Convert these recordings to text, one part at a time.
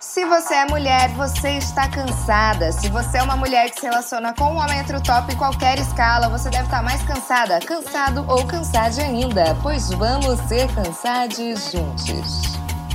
Se você é mulher, você está cansada. Se você é uma mulher que se relaciona com um homem top em qualquer escala, você deve estar mais cansada, cansado ou cansada ainda, pois vamos ser cansados juntos.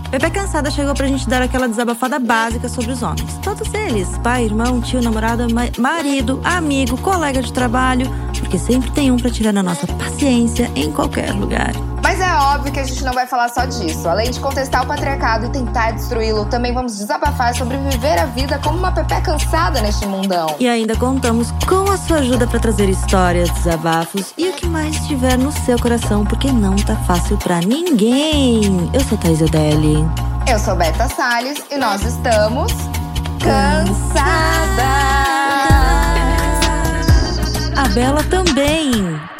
Pepe Cansada chegou pra gente dar aquela desabafada básica sobre os homens. Todos eles: pai, irmão, tio, namorada, ma marido, amigo, colega de trabalho, porque sempre tem um pra tirar na nossa paciência em qualquer lugar. Mas é óbvio que a gente não vai falar só disso. Além de contestar o patriarcado e tentar destruí-lo, também vamos desabafar sobre viver a vida como uma Pepe cansada neste mundão. E ainda contamos com a sua ajuda para trazer histórias, desabafos e o que mais estiver no seu coração, porque não tá fácil para ninguém. Eu sou Thais Odelli. Eu sou Beta Salles e nós estamos cansadas. A Bela também.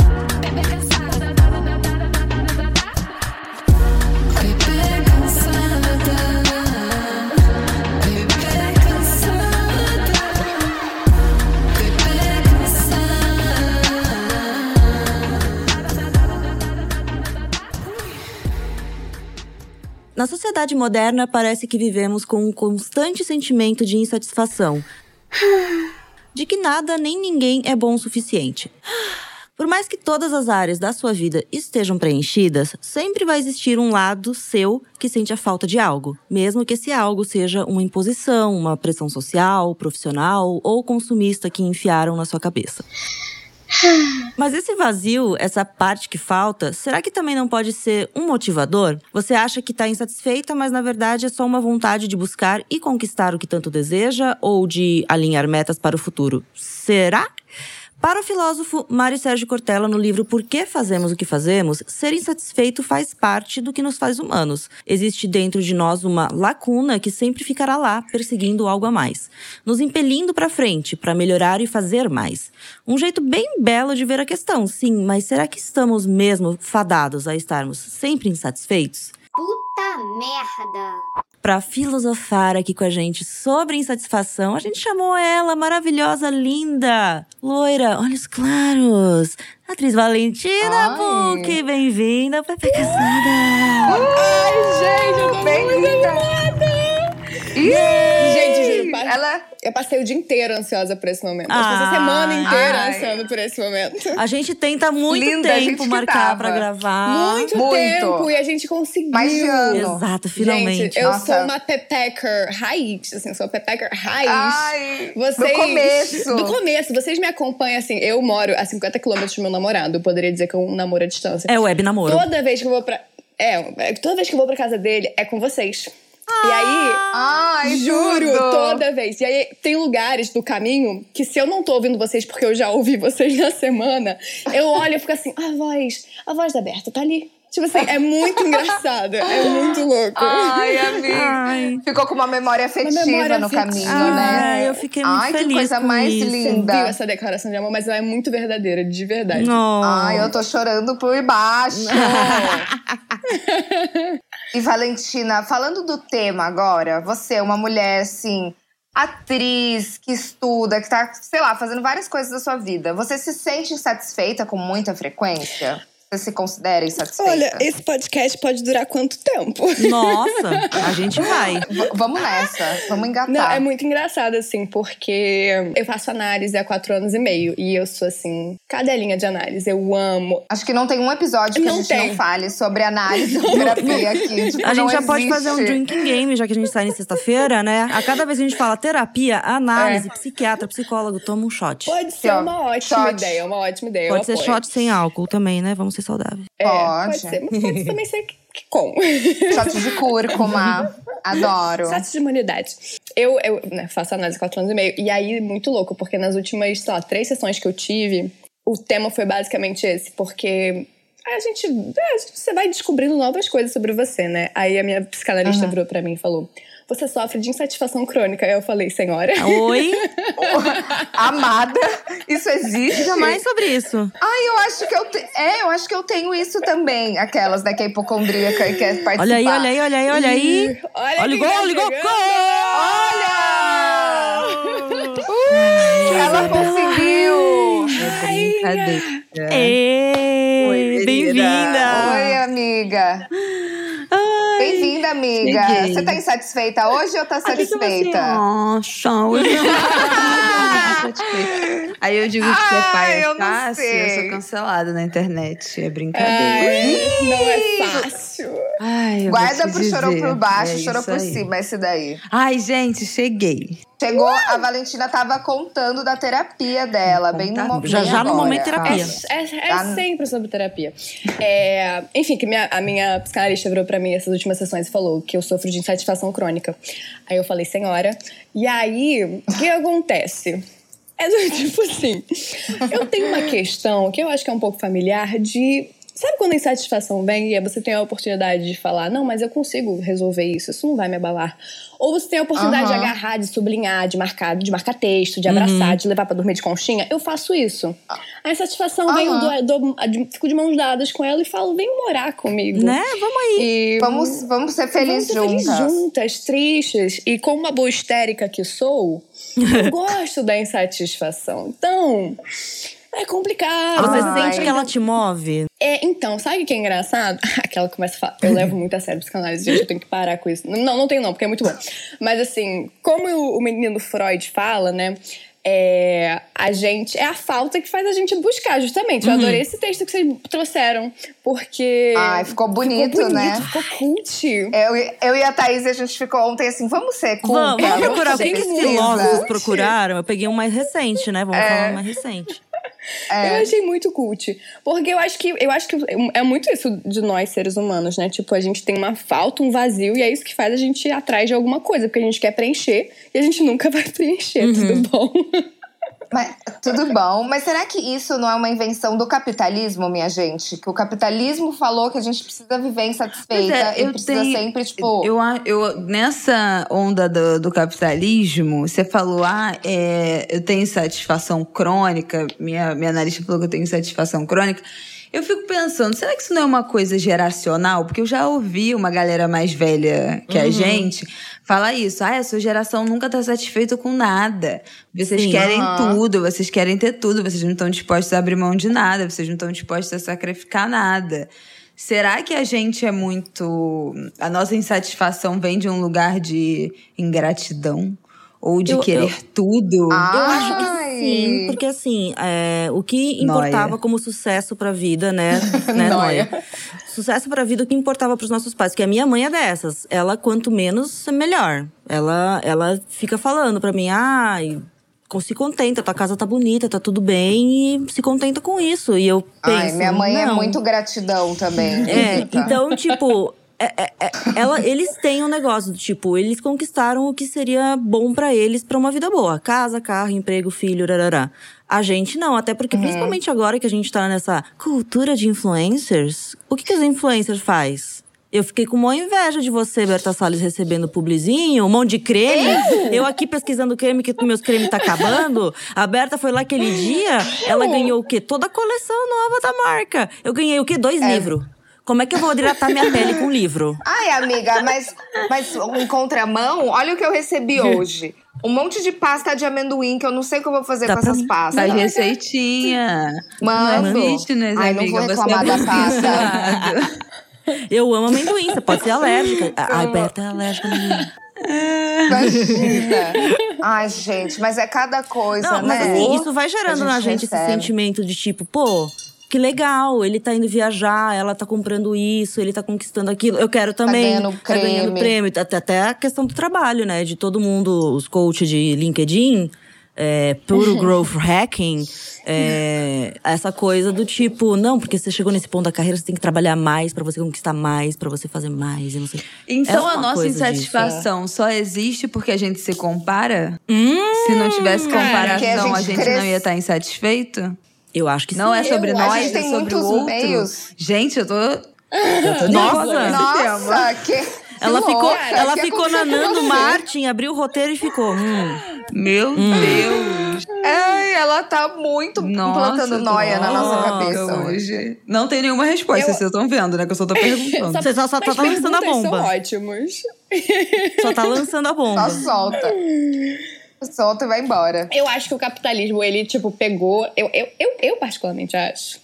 Na sociedade moderna, parece que vivemos com um constante sentimento de insatisfação. De que nada nem ninguém é bom o suficiente. Por mais que todas as áreas da sua vida estejam preenchidas, sempre vai existir um lado seu que sente a falta de algo, mesmo que esse algo seja uma imposição, uma pressão social, profissional ou consumista que enfiaram na sua cabeça. Mas esse vazio, essa parte que falta, será que também não pode ser um motivador? Você acha que está insatisfeita, mas na verdade é só uma vontade de buscar e conquistar o que tanto deseja ou de alinhar metas para o futuro? Será? Para o filósofo Mário Sérgio Cortella, no livro Por que Fazemos o que Fazemos, ser insatisfeito faz parte do que nos faz humanos. Existe dentro de nós uma lacuna que sempre ficará lá, perseguindo algo a mais, nos impelindo para frente, para melhorar e fazer mais. Um jeito bem belo de ver a questão, sim, mas será que estamos mesmo fadados a estarmos sempre insatisfeitos? Puta merda! Para filosofar aqui com a gente sobre insatisfação, a gente chamou ela, maravilhosa, linda, loira, olhos claros, atriz Valentina Puc. Bem-vinda, Pepe Casada! Ai, gente, eu tô Bem-vinda! Pa- Ela eu passei o dia inteiro ansiosa por esse momento. Eu Ai. passei a semana inteira Ai. ansiando por esse momento. A gente tenta muito Linda, tempo marcar pra gravar. Muito, muito. tempo e a gente conseguiu. Mais de ano. Exato, finalmente. Gente, eu Nossa. sou uma pepecker raiz, assim, eu sou pepecker raiz. Ai, Vocês, do começo. Do começo, vocês me acompanham assim. Eu moro a 50 quilômetros do meu namorado. Eu poderia dizer que eu namoro à distância. É web namoro. Toda vez que eu vou pra. É, toda vez que eu vou pra casa dele é com vocês. E aí, Ai, Juro, tudo. toda vez. E aí, tem lugares do caminho que se eu não tô ouvindo vocês porque eu já ouvi vocês na semana, eu olho e fico assim, a voz, a voz da Berta tá ali. Tipo assim, é muito engraçado, é muito louco. Ai, amiga. Ai. Ficou com uma memória afetiva memória no afetiva. caminho, Ah, né? eu fiquei muito Ai, feliz que coisa com mais isso. Você linda. viu essa declaração de amor, mas ela é muito verdadeira, de verdade. Não. Ai, eu tô chorando por baixo. e Valentina, falando do tema agora, você é uma mulher assim, atriz que estuda, que tá, sei lá, fazendo várias coisas da sua vida. Você se sente insatisfeita com muita frequência? Você se considera insatisfeita? Olha, esse podcast pode durar quanto tempo? Nossa, a gente vai. V- vamos nessa, vamos engatar. Não, é muito engraçado, assim, porque eu faço análise há quatro anos e meio. E eu sou, assim, cadelinha de análise. Eu amo. Acho que não tem um episódio que a Não gente tem. não fale sobre análise ou terapia aqui. Tipo, A gente já pode existe. fazer um drinking game, já que a gente sai em sexta-feira, né? A cada vez que a gente fala terapia, análise, É. psiquiatra, psicólogo, toma um shot. Pode ser uma ótima shot. ideia, uma ótima ideia. Pode ser apoio. shot sem álcool também, né? Vamos ser saudáveis. É, Pode. pode ser. Mas pode também ser que, que com. Shot de cúrcuma. Adoro. Status de imunidade. Eu, eu né, faço análise há quatro anos e meio. E aí, muito louco, porque nas últimas, sei lá, três sessões que eu tive, o tema foi basicamente esse. Porque a gente, é, a gente- você vai descobrindo novas coisas sobre você, né? Aí a minha psicanalista virou pra mim e falou... Você sofre de insatisfação crônica. Aí eu falei, senhora... Oi? Amada, isso existe? Diga mais sobre isso. Ai, eu acho que eu te... é, eu acho que eu tenho isso também. Aquelas, né, que é hipocondríaca e quer participar. Olha aí, olha aí, olha aí, olha aí. Olha Olha o gol, tá olha o gol. chegando! Olha! Ela conseguiu! Ê, Oi, Bem-vinda! Oi, amiga. Bem-vinda Bem-vinda, amiga. Cheguei. Você tá insatisfeita hoje ou tá Aí fica satisfeita? Assim, Nossa, hoje eu tô satisfeita. Aí eu digo que você é Ai, pai é eu fácil, eu sei. sou cancelada na internet. É brincadeira. Ai, não é fácil. Ai, eu Guarda pro chorou dizer, por baixo, é chorou por aí. cima, esse daí. Ai, gente, cheguei. Chegou, a Valentina tava contando da terapia dela, bem no, mo- Já- já no momento terapia. É, é- é Tá. sempre sobre terapia. É, enfim, que minha- a minha psicanalista virou pra mim essas últimas sessões e falou que eu sofro de insatisfação crônica. Aí eu falei, senhora. E aí, o que acontece? É do tipo assim, eu tenho uma questão que eu acho que é um pouco familiar de. Sabe quando a insatisfação vem e você tem a oportunidade de falar, não, mas eu consigo resolver isso, isso não vai me abalar. Ou você tem a oportunidade de Aham. agarrar, de sublinhar, de marcar, de marcar texto, de abraçar, de levar pra dormir de conchinha. Eu faço isso. A insatisfação vem, eu dou- dou- de- fico de mãos dadas com ela e falo, vem morar comigo. Né? Vamos aí. E Vamos, vamos ser felizes Vamos ser juntas. felizes juntas, tristes. E como uma boa histérica que sou, eu gosto da insatisfação. Então, é complicado. Você Ai. sente que ela te move? É, então, sabe o que é engraçado? Aquela começa a falar. Eu levo muito a sério psicanálise, gente, eu tenho que parar com isso. Não, não tenho não, porque é muito bom. Mas assim, como o, o menino Freud fala, né? É, a gente. É a falta que faz a gente buscar, justamente. Eu Uhum. adorei esse texto que vocês trouxeram. Porque. Ai, ficou bonito, ficou bonito, né? Ficou cult. Eu, eu e a Thaís, a gente ficou ontem assim, vamos ser culta. Vamos, vamos procurar o ser que, que filósofos procuraram. Eu peguei um mais recente, né? Vamos É. falar um mais recente. É. Eu achei muito cult. Porque eu acho que eu acho que é muito isso de nós, seres humanos, né? Tipo, a gente tem uma falta, um vazio, e é isso que faz a gente ir atrás de alguma coisa, porque a gente quer preencher e a gente nunca vai preencher, tudo bom? Mas, tudo bom, mas será que isso não é uma invenção do capitalismo, minha gente? Que o capitalismo falou que a gente precisa viver insatisfeita Pois é, e precisa tenho- sempre, tipo. Eu, eu, nessa onda do, do capitalismo, você falou, ah, é, eu tenho insatisfação crônica, minha, minha analista falou que eu tenho insatisfação crônica. Eu fico pensando, será que isso não é uma coisa geracional? Porque eu já ouvi uma galera mais velha que a gente falar isso. Ah, a sua geração nunca tá satisfeita com nada. Vocês Sim. querem Aham. tudo, vocês querem ter tudo, vocês não estão dispostos a abrir mão de nada, vocês não estão dispostos a sacrificar nada. Será que a gente é muito. A nossa insatisfação vem de um lugar de ingratidão? Ou de Eu- querer tudo? Ah, Eu acho que Ai. sim, porque assim, é, o que importava Nóia. como sucesso pra vida, né? né Nóia. Nóia? Sucesso pra vida, o que importava pros nossos pais. Porque a minha mãe é dessas. Ela, quanto menos, melhor. Ela, ela fica falando pra mim, ai. se contenta, tua casa tá bonita, tá tudo bem e se contenta com isso. E eu penso, Ai, minha mãe é não. muito gratidão também. É, Rita. então, tipo, é- é- é- ela, eles têm um negócio do tipo, eles conquistaram o que seria bom pra eles pra uma vida boa. Casa, carro, emprego, filho, rarará. A gente não, até porque principalmente agora que a gente tá nessa cultura de influencers, o que, que as influencers faz? Eu fiquei com uma inveja de você, Berta Salles, recebendo publizinho, um monte de creme. Eu aqui pesquisando creme, que meus cremes tá acabando. A Berta foi lá aquele dia, ela ganhou o quê? Toda a coleção nova da marca. Eu ganhei o quê? Dois livros. Como é que eu vou hidratar minha pele com livro? Ai, amiga, mas, mas em contramão, olha o que eu recebi hoje. Um monte de pasta de amendoim que eu não sei o que eu vou fazer Dá com essas pastas. Faz receitinha. Não é fitness, Ai, não amiga. vou Você reclamar é da pasta. Eu amo amendoim, você pode ser alérgica. A a Berta é alérgica amendoim. Imagina. Ai, gente, mas é cada coisa, Não, mas né? assim, isso vai gerando na gente esse sentimento de tipo, pô, que legal, ele tá indo viajar, ela tá comprando isso, ele tá conquistando aquilo. Eu quero também. ganhando Tá ganhando prêmio. Até, até a questão do trabalho, né? De todo mundo, os coaches de LinkedIn, é, puro growth hacking. é, essa coisa do tipo, não, porque você chegou nesse ponto da carreira, você tem que trabalhar mais pra você conquistar mais, pra você fazer mais, e não sei. Então É a nossa disso, insatisfação só existe porque a gente se compara? Hum, Se não tivesse a comparação, a gente gente, cresce- não ia estar insatisfeito? Eu acho que Não sim. é sobre Eu- nós, a gente tem é sobre muitos o outro. meios. Gente, eu tô. Nossa! Nossa, que. Ela que ficou, louca, ela ficou nanando? Martin, abriu o roteiro e ficou. Hum. Meu Deus! Ai, ela tá muito Nossa, implantando eu tô noia na nossa cabeça. hoje. Não tem nenhuma resposta, Eu- vocês estão vendo, né? Que eu só tô perguntando. Você só, só tá lançando a bomba. São ótimos. Só tá lançando a bomba. Só solta. Solta e vai embora. Eu acho que o capitalismo, ele, tipo, pegou. Eu, eu, eu, eu particularmente acho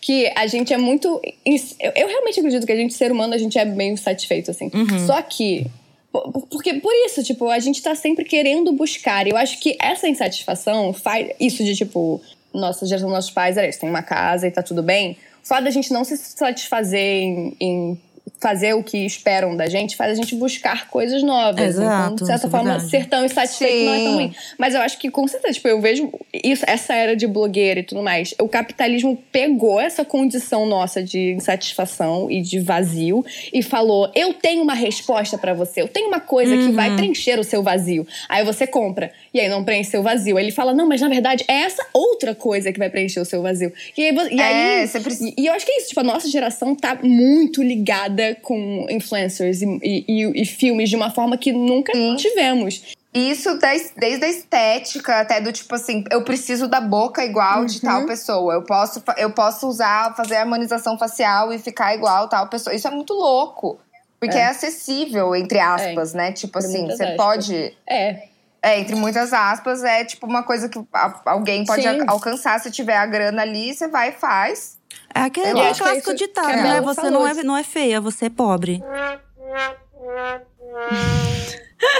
que a gente é muito. Eu, eu realmente acredito que a gente, ser humano, a gente é meio satisfeito, assim. Só que. po- Porque por isso, tipo, a gente tá sempre querendo buscar. E eu acho que essa insatisfação faz. Isso de, tipo, nossa geração, nossos pais, era isso, tem uma casa e tá tudo bem. O fato da gente não se satisfazer em, em fazer o que esperam da gente faz a gente buscar coisas novas. Exato, então, de certa é forma, verdade. ser tão insatisfeito não é tão Sim. ruim. Mas eu acho que, com certeza, tipo, eu vejo isso, essa era de blogueira e tudo mais. O capitalismo pegou essa condição nossa de insatisfação e de vazio e falou: eu tenho uma resposta pra você, eu tenho uma coisa que Uhum. vai preencher o seu vazio. Aí você compra, e aí não preenche seu vazio. Aí ele fala: não, mas na verdade é essa outra coisa que vai preencher o seu vazio. E aí, e É, aí- você precisa- e, e eu acho que é isso, tipo, a nossa geração tá muito ligada com influencers e, e- e- filmes de uma forma que nunca tivemos. Isso des- desde a estética, até do tipo assim, eu preciso da boca igual de Uhum. tal pessoa. Eu posso, eu posso usar, fazer harmonização facial e ficar igual tal pessoa. Isso é muito louco. Porque é, acessível, entre aspas, né? Tipo Entre assim, você aspas. pode. É, É, entre muitas aspas, é tipo uma coisa que alguém pode Sim. alcançar. Se tiver a grana ali, você vai e faz. É aquele, é clássico ditado, né? Você não é, não é feia, você é pobre.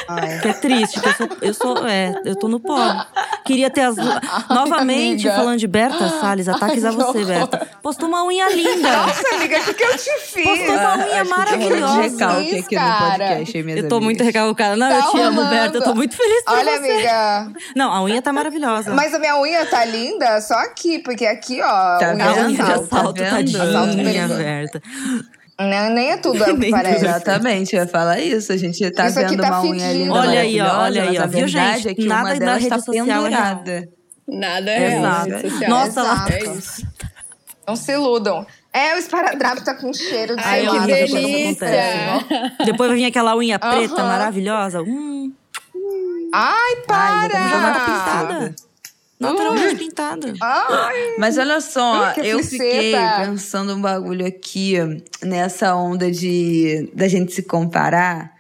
Ai. Que é triste, que eu sou, eu sou, é, eu tô no pobre. Queria ter as duas. Novamente, amiga. falando de Berta Salles, ataques a você, Berta. Postou uma unha linda. Nossa, amiga, o que, que eu te fiz? Postou uma unha Acho que maravilhosa. recalque Isso, aqui no cara. podcast, minhas Eu tô amigas? muito recalcada. Não, Tá eu te amo, rolando. Berta. Eu tô muito feliz por Olha, você. amiga. Não, a unha tá maravilhosa. Mas a minha unha tá linda só aqui, porque aqui, ó, Tá unha vendo? de assalto. Tá assalto, vendo? tadinha, Assalto unha perigoso. Berta. Não, nem é tudo é o que parece. Exatamente, eu ia falar isso. A gente tá Isso vendo tá uma unha linda, Olha aí, ó, olha aí, ó. a Viu, verdade gente? é que Nada uma delas tá é pendurada. nada é real. Exato. rede social. Nossa, lá- É isso. Não se iludam. É, o esparadrapo tá com cheiro de Ai, que delícia. acontece. Depois vai vir aquela unha preta Aham. maravilhosa. Hum, Ai, Ai, já para! estamos pintada. Naturalmente pintada. Ai, Mas olha só, eu fliceta. fiquei pensando um bagulho aqui, nessa onda de da gente se comparar,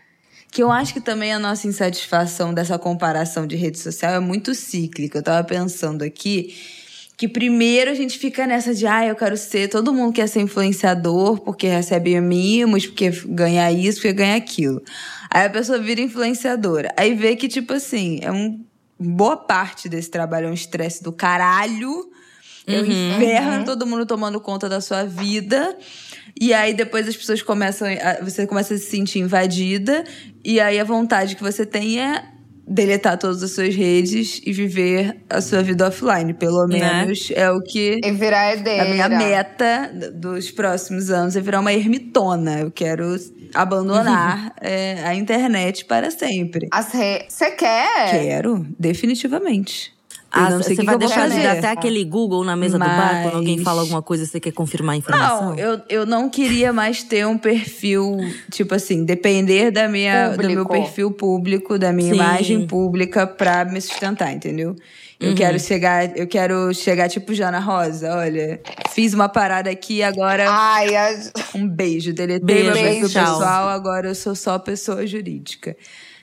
que eu acho que também a nossa insatisfação dessa comparação de rede social é muito cíclica. Eu tava pensando aqui que primeiro a gente fica nessa de, ah, eu quero ser, todo mundo quer ser influenciador porque recebe mimos, porque ganha isso, porque ganha aquilo. Aí a pessoa vira influenciadora. Aí vê que, tipo assim, é um. Boa parte desse trabalho é um estresse do caralho. É um inferno, todo mundo tomando conta da sua vida. E aí depois as pessoas começam. a- Você começa a se sentir invadida. E aí a vontade que você tem é deletar todas as suas redes e viver a sua vida offline. Pelo Né? menos é o que. e virar herdeira. A minha meta dos próximos anos é virar uma ermitona. Eu quero abandonar é, a internet para sempre. As re... Você quer? Quero, definitivamente. Ah, não sei você que vai que deixar de dar fazer. até aquele Google na mesa do bar quando alguém Mas- fala alguma coisa e você quer confirmar a informação? Não, eu, eu não queria mais ter um perfil, tipo assim, depender da minha, do meu perfil público, da minha Sim. imagem pública pra me sustentar, entendeu? Uhum. Eu quero chegar, eu quero chegar tipo Jana Rosa, olha, fiz uma parada aqui, agora Ai, a... um beijo, deletei Beijo, meu perfil tchau. pessoal, agora eu sou só pessoa jurídica.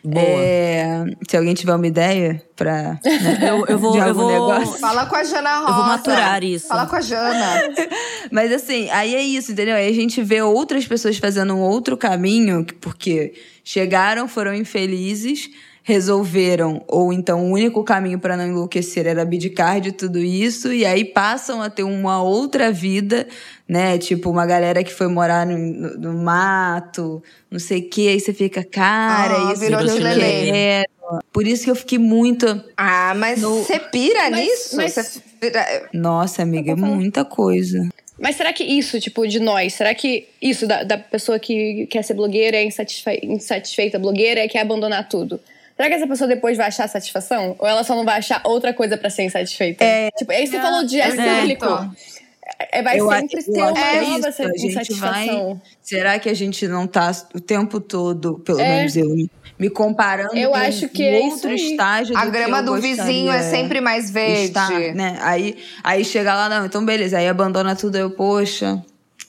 Boa. É, se alguém tiver uma ideia pra né, Eu, eu vou, de eu vou, negócio. fala com a Jana Rosa. vou maturar isso. Fala com a Jana. Mas assim, aí é isso, entendeu? Aí a gente vê outras pessoas fazendo um outro caminho, que- porque chegaram, foram infelizes, resolveram, ou então o único caminho para não enlouquecer era abdicar de tudo isso, e aí passam a ter uma outra vida, né? Tipo, uma galera que foi morar no, no- no mato, não sei o quê, aí você fica, cara, Ah, isso virou que quero. Por isso que eu fiquei muito. Ah, mas você pira Mas- nisso? mas- Você pira- Nossa, amiga, é muita coisa. Mas será que isso, tipo, de nós, será que isso da, da pessoa que quer ser blogueira, é insatisfe- insatisfeita blogueira, é quer abandonar tudo? Será que essa pessoa depois vai achar satisfação? Ou ela só não vai achar outra coisa pra ser insatisfeita? É, tipo, aí você falou de é Exato. cíclico. É, vai Eu sempre eu ter uma é nova isso, insatisfação. Será que a gente não tá o tempo todo, pelo É. menos eu, me comparando Eu com acho que um é outro estágio A do grama que eu do vizinho é sempre mais verde. estar, né? Aí, aí chega lá, não, então beleza, aí abandona tudo, eu, poxa,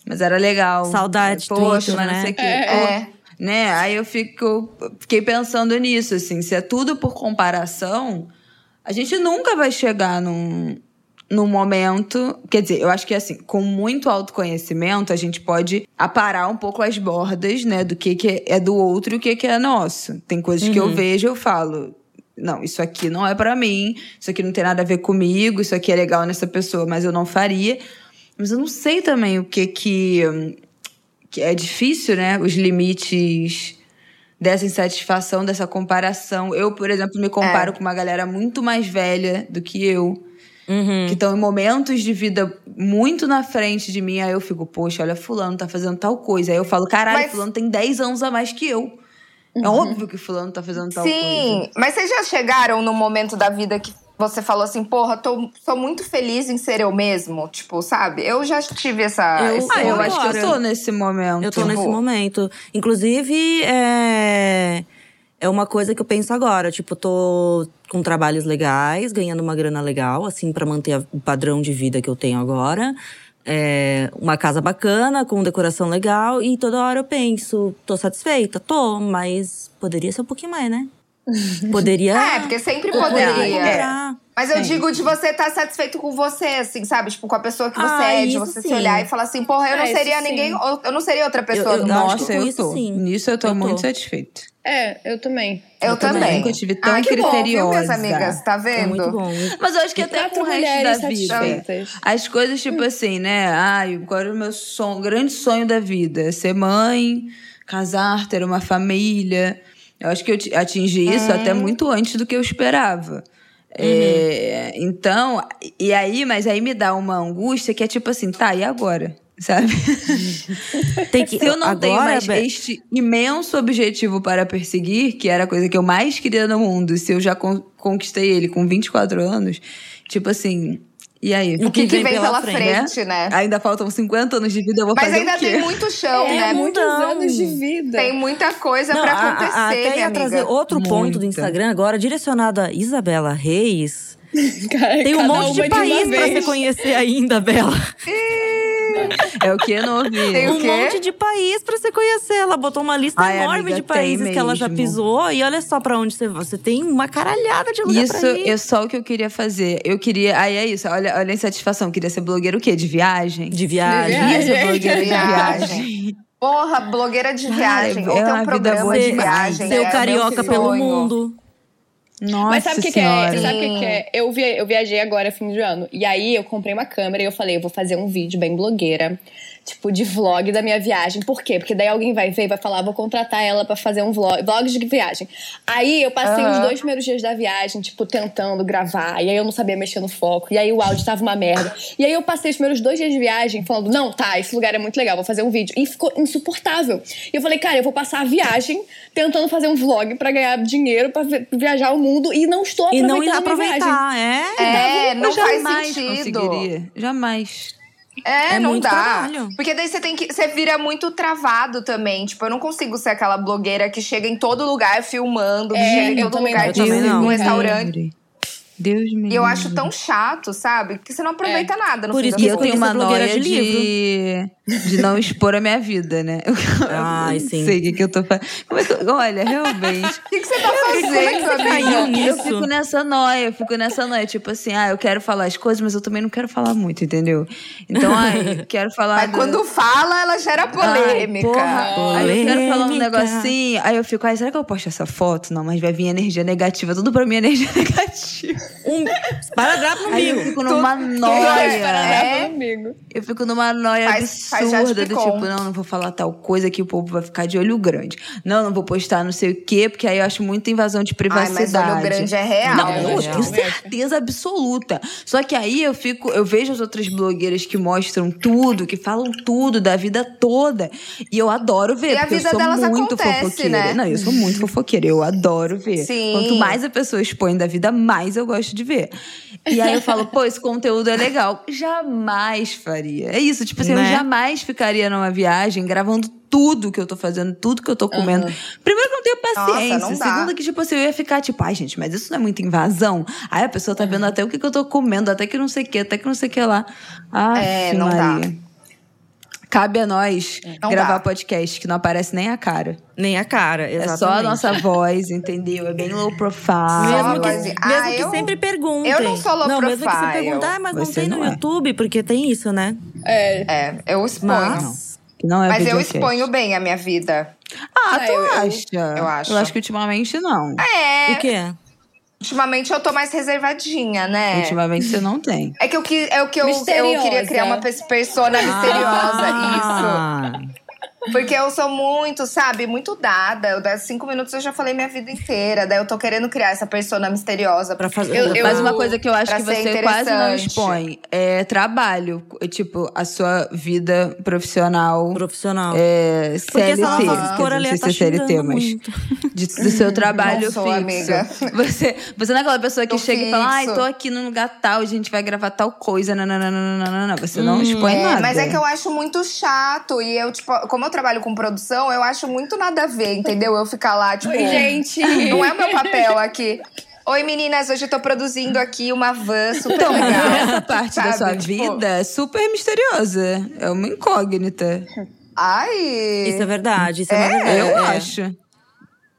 mas era legal. Saudade, Poxa, Twitter, mas né? não sei o quê. É. Né? Aí eu fico, fiquei pensando nisso, assim, se é tudo por comparação, a gente nunca vai chegar num, no momento. Quer dizer, eu acho que assim, com muito autoconhecimento, a gente pode aparar um pouco as bordas, né, do que, que é do outro e o que, que é nosso. Tem coisas que eu vejo e eu falo. Não, isso aqui não é pra mim, isso aqui não tem nada a ver comigo, isso aqui é legal nessa pessoa, mas eu não faria. Mas eu não sei também o que que, que é difícil, né? Os limites dessa insatisfação, dessa comparação. Eu, por exemplo, me comparo com uma galera muito mais velha do que eu, Uhum. que estão em momentos de vida muito na frente de mim. Aí eu fico, poxa, olha, fulano tá fazendo tal coisa. Aí eu falo, caralho, Mas- fulano tem 10 anos a mais que eu. É óbvio que fulano tá fazendo tal coisa. Sim, mas vocês já chegaram no momento da vida que você falou assim, porra, tô, sou muito feliz em ser eu mesmo? Tipo, sabe? Eu já tive essa. Eu- esse Ah, eu acho que eu tô nesse momento. Eu tô Tipo- nesse momento. Inclusive, é. É uma coisa que eu penso agora. Tipo, tô com trabalhos legais, ganhando uma grana legal, assim, pra manter o padrão de vida que eu tenho agora. É, uma casa bacana, com decoração legal. E toda hora eu penso, tô satisfeita? Tô, mas poderia ser um pouquinho mais, né? Poderia. É, porque sempre comprar, poderia. comprar. Mas eu Sim. digo de você estar satisfeito com você, assim, sabe? Tipo, com a pessoa que você Ah, é, de você se sim. olhar e falar assim, porra, eu não Ah, isso seria sim. ninguém, eu não seria outra pessoa Eu- no eu mundo. acho Nossa, eu isso, tô. sim. Nisso eu tô Eu tô. muito satisfeita. É, eu também. Eu, Eu também. também. Nunca tive tão ah, que bom, viu, minhas criteriosa. amigas? Tá É vendo? muito bom. Mas eu acho que E até com o resto da vida. As coisas, tipo assim, né? Ai, agora o meu sonho, o grande sonho da vida é ser mãe, casar, ter uma família. Eu acho que eu ti- atingi isso até muito antes do que eu esperava. É, então, e aí, mas aí me dá uma angústia que é tipo assim, tá, e agora? Sabe? Tem que, Se eu não tenho agora, mais Be- este imenso objetivo para perseguir, que era a coisa que eu mais queria no mundo, se eu já con- conquistei ele com 24 anos, tipo assim, e aí? O que, que vem pela frente, né? Ainda faltam 50 anos de vida, eu vou Mas fazer ainda o quê? tem muito chão, É, né? muitos Não. anos de vida. Tem muita coisa Não, pra a- a- acontecer, até ia amiga. trazer outro ponto do Muita. Instagram, agora direcionado a Isabela Reis. Cara, Tem um monte de país pra vez. você conhecer ainda, Bela. É o que eu não ouvi. Tem um quê? monte de país pra você conhecer. Ela botou uma lista Ai, enorme amiga, de países que ela já pisou. E olha só pra onde você vai. Você tem uma caralhada de lugar Isso pra ir. é só o que eu queria fazer. Eu queria. Aí é isso, olha, olha a insatisfação. Eu queria ser blogueira o quê? De viagem? De viagem. De Queria ser blogueira de Viagem. Porra, blogueira de viagem. é ou tem uma um vida programa boa de viagem. ser é o carioca pelo mundo. Nossa Mas sabe o que, que é? Sabe o que, que é? Eu, via, eu viajei agora fim de ano. E aí eu comprei uma câmera e eu falei, eu vou fazer um vídeo bem blogueira. Tipo, de vlog da minha viagem. Por quê? Porque daí alguém vai ver e vai falar, vou contratar ela pra fazer um vlog, vlog de viagem. Aí eu passei os Aham. dois primeiros dias da viagem, tipo, tentando gravar. E aí eu não sabia mexer no foco. E aí o áudio tava uma merda. E aí eu passei os primeiros dois dias de viagem falando, não, tá, esse lugar é muito legal, vou fazer um vídeo. E ficou insuportável. E eu falei, cara, eu vou passar a viagem tentando fazer um vlog pra ganhar dinheiro, pra vi- viajar o mundo. E não estou E aproveitando não a minha viagem. aproveitar, é. É, não eu faz jamais sentido. conseguiria. Jamais. É, É não muito dá. trabalho. Porque daí você tem que. Você vira muito travado também. Tipo, eu não consigo ser aquela blogueira que chega em todo lugar filmando, que É, chega em eu todo também lugar, não. tipo, num me restaurante. livre. Deus me E eu acho tão chato, sabe? Que você não aproveita nada no Por fim isso das E eu tenho você é uma blogueira noia de de, de não expor a minha vida, né? Eu, Ai, eu sim. não sei o que, que eu tô fazendo. Como é que eu- olha, realmente. O que, que você tá fazendo, você caiu amiga? nisso? Eu fico nessa noia, eu fico nessa noia. Tipo assim, ah, eu quero falar as coisas, mas eu também não quero falar muito, entendeu? Então, ai, quero falar. Mas do- quando fala, ela gera Ai, polêmica. porra. Aí eu quero falar um Polêmica. negocinho. Aí eu fico, ai, será que eu posto essa foto? Não, mas vai vir energia negativa. Tudo pra mim é energia negativa. Um paradrapo no Aí eu fico numa Tudo- noia. É. comigo. Eu fico numa noia Faz- já absurda do tipo, não, não vou falar tal coisa que o povo vai ficar de olho grande. Não, não vou postar não sei o quê, porque aí eu acho muita invasão de Ai, privacidade. mas olho grande é real. Não, É, eu tenho certeza absoluta. Só que aí eu fico, eu vejo as outras blogueiras que mostram tudo, que falam tudo da vida toda. E eu adoro ver, E a porque vida eu sou delas muito acontece, fofoqueira. né? Não, eu sou muito fofoqueira, eu adoro ver. Sim. Quanto mais a pessoa expõe da vida, mais eu gosto de ver. E aí eu falo, pô, esse conteúdo é legal. Jamais faria. É isso, tipo assim, eu Né? Jamais ficaria numa viagem gravando tudo que eu tô fazendo, tudo que eu tô comendo. Primeiro que eu não tenho paciência. não dá. Segundo que, tipo assim, eu ia ficar tipo, ai, gente, mas isso não é muita invasão? Aí a pessoa tá vendo até o que, que eu tô comendo, até que não sei o que, até que não sei o que lá. Ai, É, não dá. Cabe a nós Não gravar dá. podcast que não aparece nem a cara. Nem a cara, É exatamente. só a nossa voz, entendeu? É bem low profile. Mesmo que, vozinha. mesmo Ah, que eu- sempre perguntem. eu não sou low Não, mesmo que você profile. perguntar, ah, mas não Você tem no não é. YouTube, porque tem isso, né? É. É, eu exponho. Mas. Que não é Mas eu exponho bem a minha vida. Ah, Ah, tu eu- eu- acha? eu acho. Eu acho que ultimamente não. É, O quê? Ultimamente eu tô mais reservadinha, né? Ultimamente você não tem. É que eu, é o que eu, eu queria criar uma pers- persona misteriosa, isso. Ah, Porque eu sou muito, sabe, muito dada. Eu, das cinco minutos eu já falei minha vida inteira. Daí eu tô querendo criar essa persona misteriosa. Pra fazer. Eu- eu- Mas uma coisa que eu acho que você quase não expõe é trabalho. Tipo, a sua vida profissional. Profissional. É, Porque CLT. essa nossa quer expor dizer, ali não tá sei se é CLT, mas muito. de- do seu trabalho Não sou, fixo. amiga. Você, você não é aquela pessoa que Tô chega e fala, ai, fixo. tô aqui num lugar tal, a gente vai gravar tal coisa. Nananana. Você não expõe É, nada. mas é que eu acho muito chato. E eu, tipo, como eu trabalho com produção, eu acho muito nada a ver, entendeu? Eu ficar lá, tipo. Oi, gente. Não é o meu papel aqui. Oi, meninas, hoje eu tô produzindo aqui uma van super Então, legal. essa parte da Sabe? sua Tipo, vida é super misteriosa. É uma incógnita. Ai! Isso é verdade, isso é, É, verdade. Eu É. acho.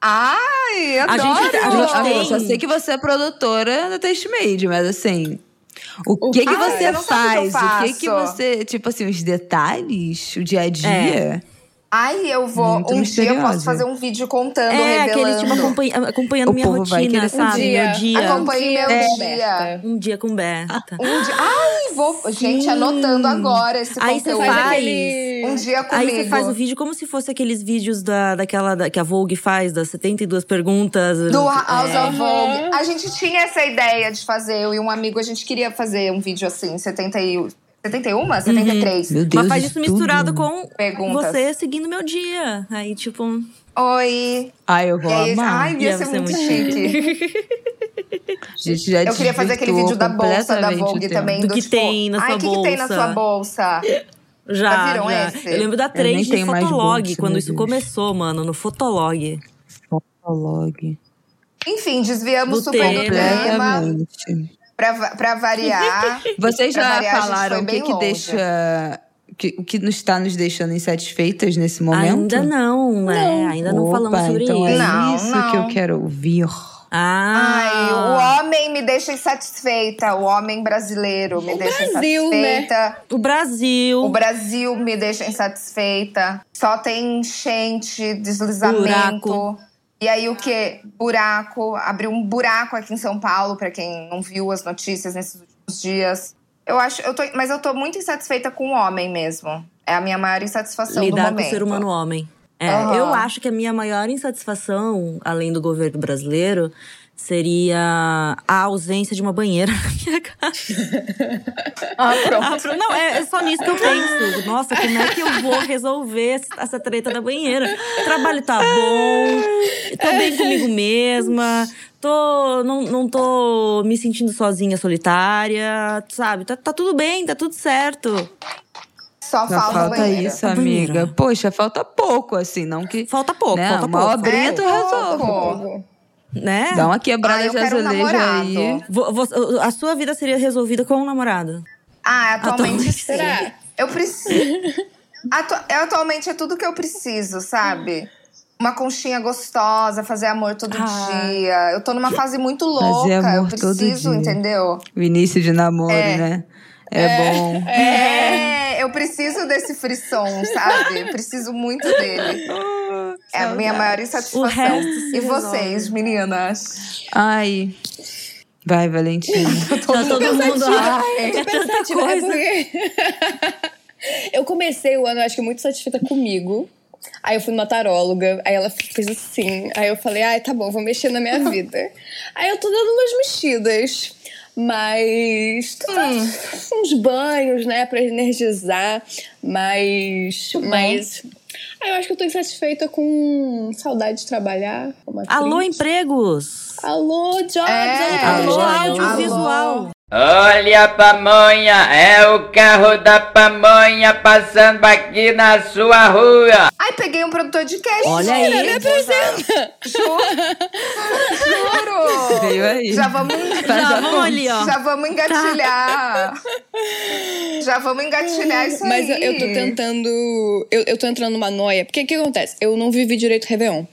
Ai, A adoro! gente- a gente Eu tem- só sei que você é produtora da Taste Made, mas assim. O que que Ah, você eu o que eu faz? O que que você. Tipo assim, os detalhes, o dia a dia. Ai, eu vou. Muito um dia eu misteriosa. posso fazer um vídeo contando, É, revelando. aquele tipo acompanha- acompanhando O minha vai rotina, sabe? saber. Meu dia. Acompanhe meu É. dia. Um dia com Berta. Um dia. Ai, vou. Gente, anotando agora esse Aí você conteúdo. faz. aquele- Um dia comigo. Aí você faz o vídeo como se fosse aqueles vídeos da, daquela da- que a Vogue faz, das 72 perguntas. Do House É. of Vogue. A gente tinha essa ideia de fazer, eu e um amigo, a gente queria fazer um vídeo assim, 70 e... 71? 73? Meu Deus. Mas faz isso misturado com Perguntas. você seguindo meu dia. Aí, tipo. Oi. Ai, eu vou aí, amar. ai, ia Ia ser ser muito muito chique. A gente já Eu queria fazer aquele vídeo da bolsa da Vogue tema. também. Do que tipo, tem na ai, sua o que, que tem na bolsa? sua bolsa? Já, Já viram já. esse? Eu lembro da trend de Fotolog, bolsa, quando isso Deus. começou, mano, no Fotolog. Fotolog. Enfim, desviamos Do super do tema. Pra variar. Vocês já variar, falaram o que, que deixa. Que, o que nos está nos deixando insatisfeitas nesse momento? Ainda não, né? Ainda não Opa, falamos sobre então isso. É Não, isso não. que eu quero ouvir. Ah, Ai, o homem me deixa insatisfeita. O homem brasileiro me O deixa Brasil, né? insatisfeita. o Brasil. O Brasil me deixa insatisfeita. Só tem enchente, deslizamento. Buraco. E aí o que? Buraco. Abriu um buraco aqui em São Paulo, pra quem não viu as notícias nesses últimos dias. Eu acho, eu tô, mas eu tô muito insatisfeita com o homem mesmo. É a minha maior insatisfação do lidar momento. com o ser humano homem. É, Aham. eu acho que a minha maior insatisfação, além do governo brasileiro, seria a ausência de uma banheira na minha casa. Ah, pronto. Ah, pro- não, é, é só nisso que eu penso. Nossa, como é que eu vou resolver essa- essa treta da banheira? O trabalho tá bom, tô bem comigo mesma, tô, não, não tô me sentindo sozinha, solitária, sabe? Tá, tá tudo bem, tá tudo certo. Só Só falta, falta isso, amiga. Poxa, falta pouco, assim, não que. Falta pouco, né, falta uma pouco. obrinha É, tu pouco. resolve. Né? Dá uma quebrada Ah, de um azulejo namorado. aí. A sua vida seria resolvida com um namorado. Ah, atualmente Atualmente, será? Eu preciso. Atu- atualmente é tudo que eu preciso, sabe? Uma conchinha gostosa, fazer amor todo Ah. dia. Eu tô numa fase muito louca. eu amor todo preciso, dia. entendeu? O início de namoro, É. né? É, bom. É. eu preciso desse frisson, sabe? Eu preciso muito dele. É a minha maior insatisfação. E vocês, meninas? Ai. Vai, Valentina. Tá todo mundo. Ai, Tô é tanta é coisa. porque- eu comecei o ano, acho que muito satisfeita comigo. Aí eu fui numa taróloga, aí ela fez assim. Aí eu falei, ai, tá bom, vou mexer na minha vida. aí eu tô dando umas mexidas. Mas. tô dando uns banhos, né, pra energizar. Mas. Mas. Aí eu acho que eu tô insatisfeita com saudade de trabalhar. como Alô, empregos! Alô, Jobs! É, alô, audiovisual! Olha a pamonha, é o carro da pamonha passando aqui na sua rua. Ai, peguei um produtor de cast. Olha aí. Me apresenta. Juro. Juro. Veio aí. Já vamos, Já vamos ali, ó. já vamos engatilhar. Já vamos engatilhar isso Mas eu, aí. eu tô tentando. Eu, eu tô entrando numa noia. Porque o que acontece? Eu não vivi direito o Réveillon.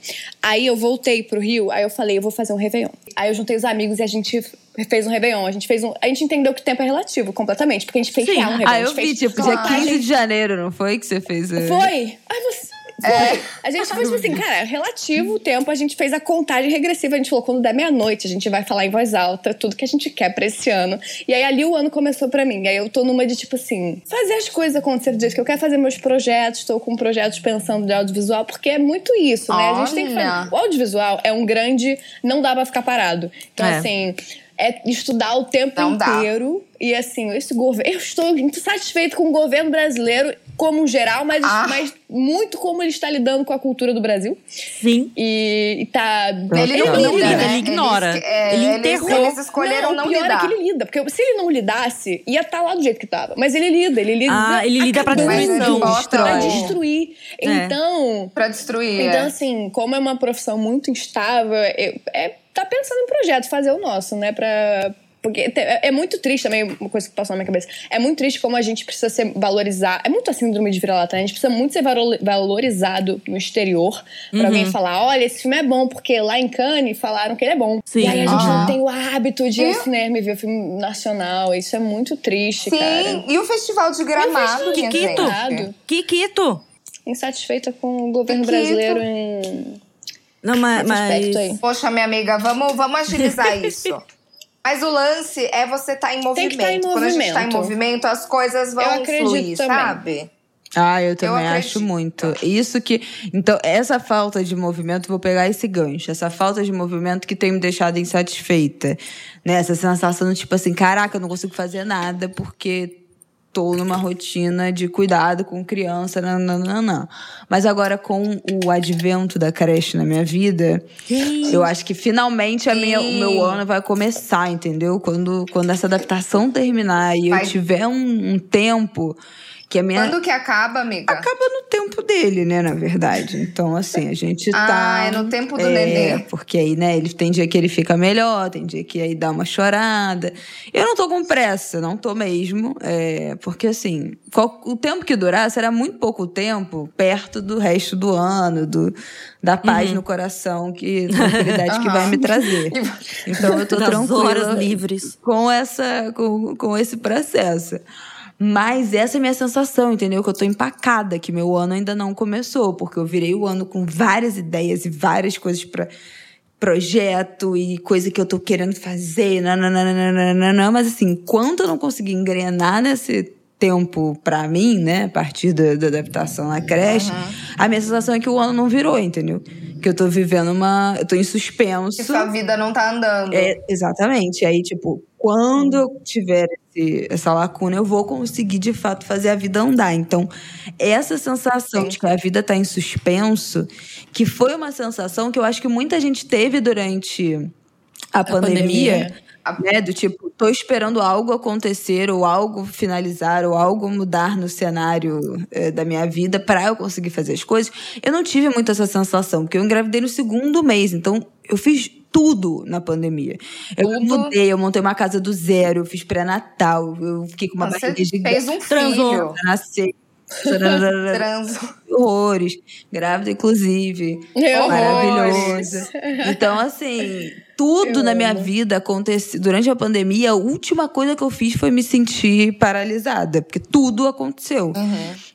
Aí eu voltei pro Rio, aí eu falei, eu vou fazer um Réveillon. Aí eu juntei os amigos e a gente fez um Réveillon. A gente fez um. A gente entendeu que o tempo é relativo, completamente. Porque a gente fez Sim. real um Réveillon. Ah, eu vi, fez tipo, dia contagem. 15 de janeiro, não foi que você fez? é? Foi! Ai, você. Foi. A gente fez tipo assim, cara, é relativo o tempo, a gente fez a contagem regressiva. A gente falou, quando der meia-noite, a gente vai falar em voz alta tudo que a gente quer pra esse ano. E aí ali o ano começou pra mim. Aí eu tô numa de, tipo assim, fazer as coisas acontecerem do jeito que eu quero fazer meus projetos, tô com projetos pensando de audiovisual, porque é muito isso, né? A gente tem que Olha. fazer. O audiovisual é um grande. Não dá pra ficar parado. Então, É. assim. É estudar o tempo Não dá. inteiro. E assim, esse governo. Eu estou muito satisfeito com o governo brasileiro como um geral, mas, Ah. mas muito como ele está lidando com a cultura do Brasil. Sim. E, e tá. Ele Não, não, não lida, né? ele ignora. Eles, é, Ele enterrou. Eles escolheram não, o pior lidar. é que ele lida. Porque se ele não lidasse, ia estar lá do jeito que tava. Mas ele lida, ele lida. Ah, ele lida pra acabando destruição. Pra Destrói. destruir. É. Então. Pra destruir. Então, é. assim, como é uma profissão muito instável, é, é- tá pensando em projeto, fazer o nosso, né? Pra. Porque é é muito triste também, uma coisa que passou na minha cabeça. É muito triste como a gente precisa ser valorizado. É muito a síndrome de vira-lata, né? A gente precisa muito ser valo- valorizado no exterior pra Uhum. alguém falar: olha, esse filme é bom, porque lá em Cannes falaram que ele é bom. Sim. E aí a gente Aham. não tem o hábito de ir ao cinema e ver o filme nacional. Isso é muito triste, Sim, cara. e o Festival de Gramado, Kikito. Kikito. Insatisfeita com o governo Que brasileiro em. Não, mas. Mas... aí. Poxa, minha amiga, vamos, vamos agilizar isso. Mas o lance é você estar em Tem movimento. que tá em Quando a gente tá em movimento. movimento, as coisas vão Eu acredito fluir, também. sabe? Ah, eu também acredito. acho muito. Isso que. Então, essa falta de movimento, vou pegar esse gancho. Essa falta de movimento que tem me deixado insatisfeita. Né? Essa sensação de tipo assim, caraca, eu não consigo fazer nada porque tô numa rotina de cuidado com criança, nananana. Mas agora, com o advento da creche na minha vida, eu acho que finalmente a minha, o meu ano vai começar, entendeu? Quando, quando essa adaptação terminar e Vai. eu tiver um, um tempo que a minha. Quando que acaba, amiga? Acaba no tempo dele, né, na verdade. Então, assim, a gente tá. Ah, é no tempo do é, nenê. Porque aí, né, ele tem dia que ele fica melhor, tem dia que aí dá uma chorada. Eu não tô com pressa, não tô mesmo. é, porque, assim, qual- o tempo que durar será muito pouco tempo perto do resto do ano, do, da paz Uhum. no coração, que, tranquilidade que vai me trazer. Então, eu tô Das tranquila horas livres. com essa com, com esse processo. Mas essa é a minha sensação, entendeu? Que eu tô empacada, que meu ano ainda não começou, porque eu virei o ano com várias ideias e várias coisas pra projeto e coisa que eu tô querendo fazer, nananana, mas assim, enquanto eu não conseguir engrenar nesse tempo pra mim, né, a partir da, da adaptação na creche, a minha sensação é que o ano não virou, entendeu? Que eu tô vivendo uma, eu tô em suspenso. Que sua vida não tá andando. É, exatamente. Aí, tipo, quando eu tiver esse- essa lacuna, eu vou conseguir, de fato, fazer a vida andar. Então, essa sensação de que a vida tá em suspenso, que foi uma sensação que eu acho que muita gente teve durante a, pandemia, pandemia. Né? Do tipo, tô esperando algo acontecer, ou algo finalizar, ou algo mudar no cenário eh, da minha vida para eu conseguir fazer as coisas. Eu não tive muito essa sensação, porque eu engravidei no segundo mês, então eu fiz tudo na pandemia. Eu Tudo? mudei, eu montei uma casa do zero, eu fiz pré-natal, eu fiquei com uma Você barriga gigante. fez um Transou. filho. pra nascer. Transo. Horrores. Grávida, inclusive. Horrores. Maravilhosa. Então, assim, tudo Eu na minha amo. vida aconteceu. Durante a pandemia, a última coisa que eu fiz foi me sentir paralisada. Porque tudo aconteceu.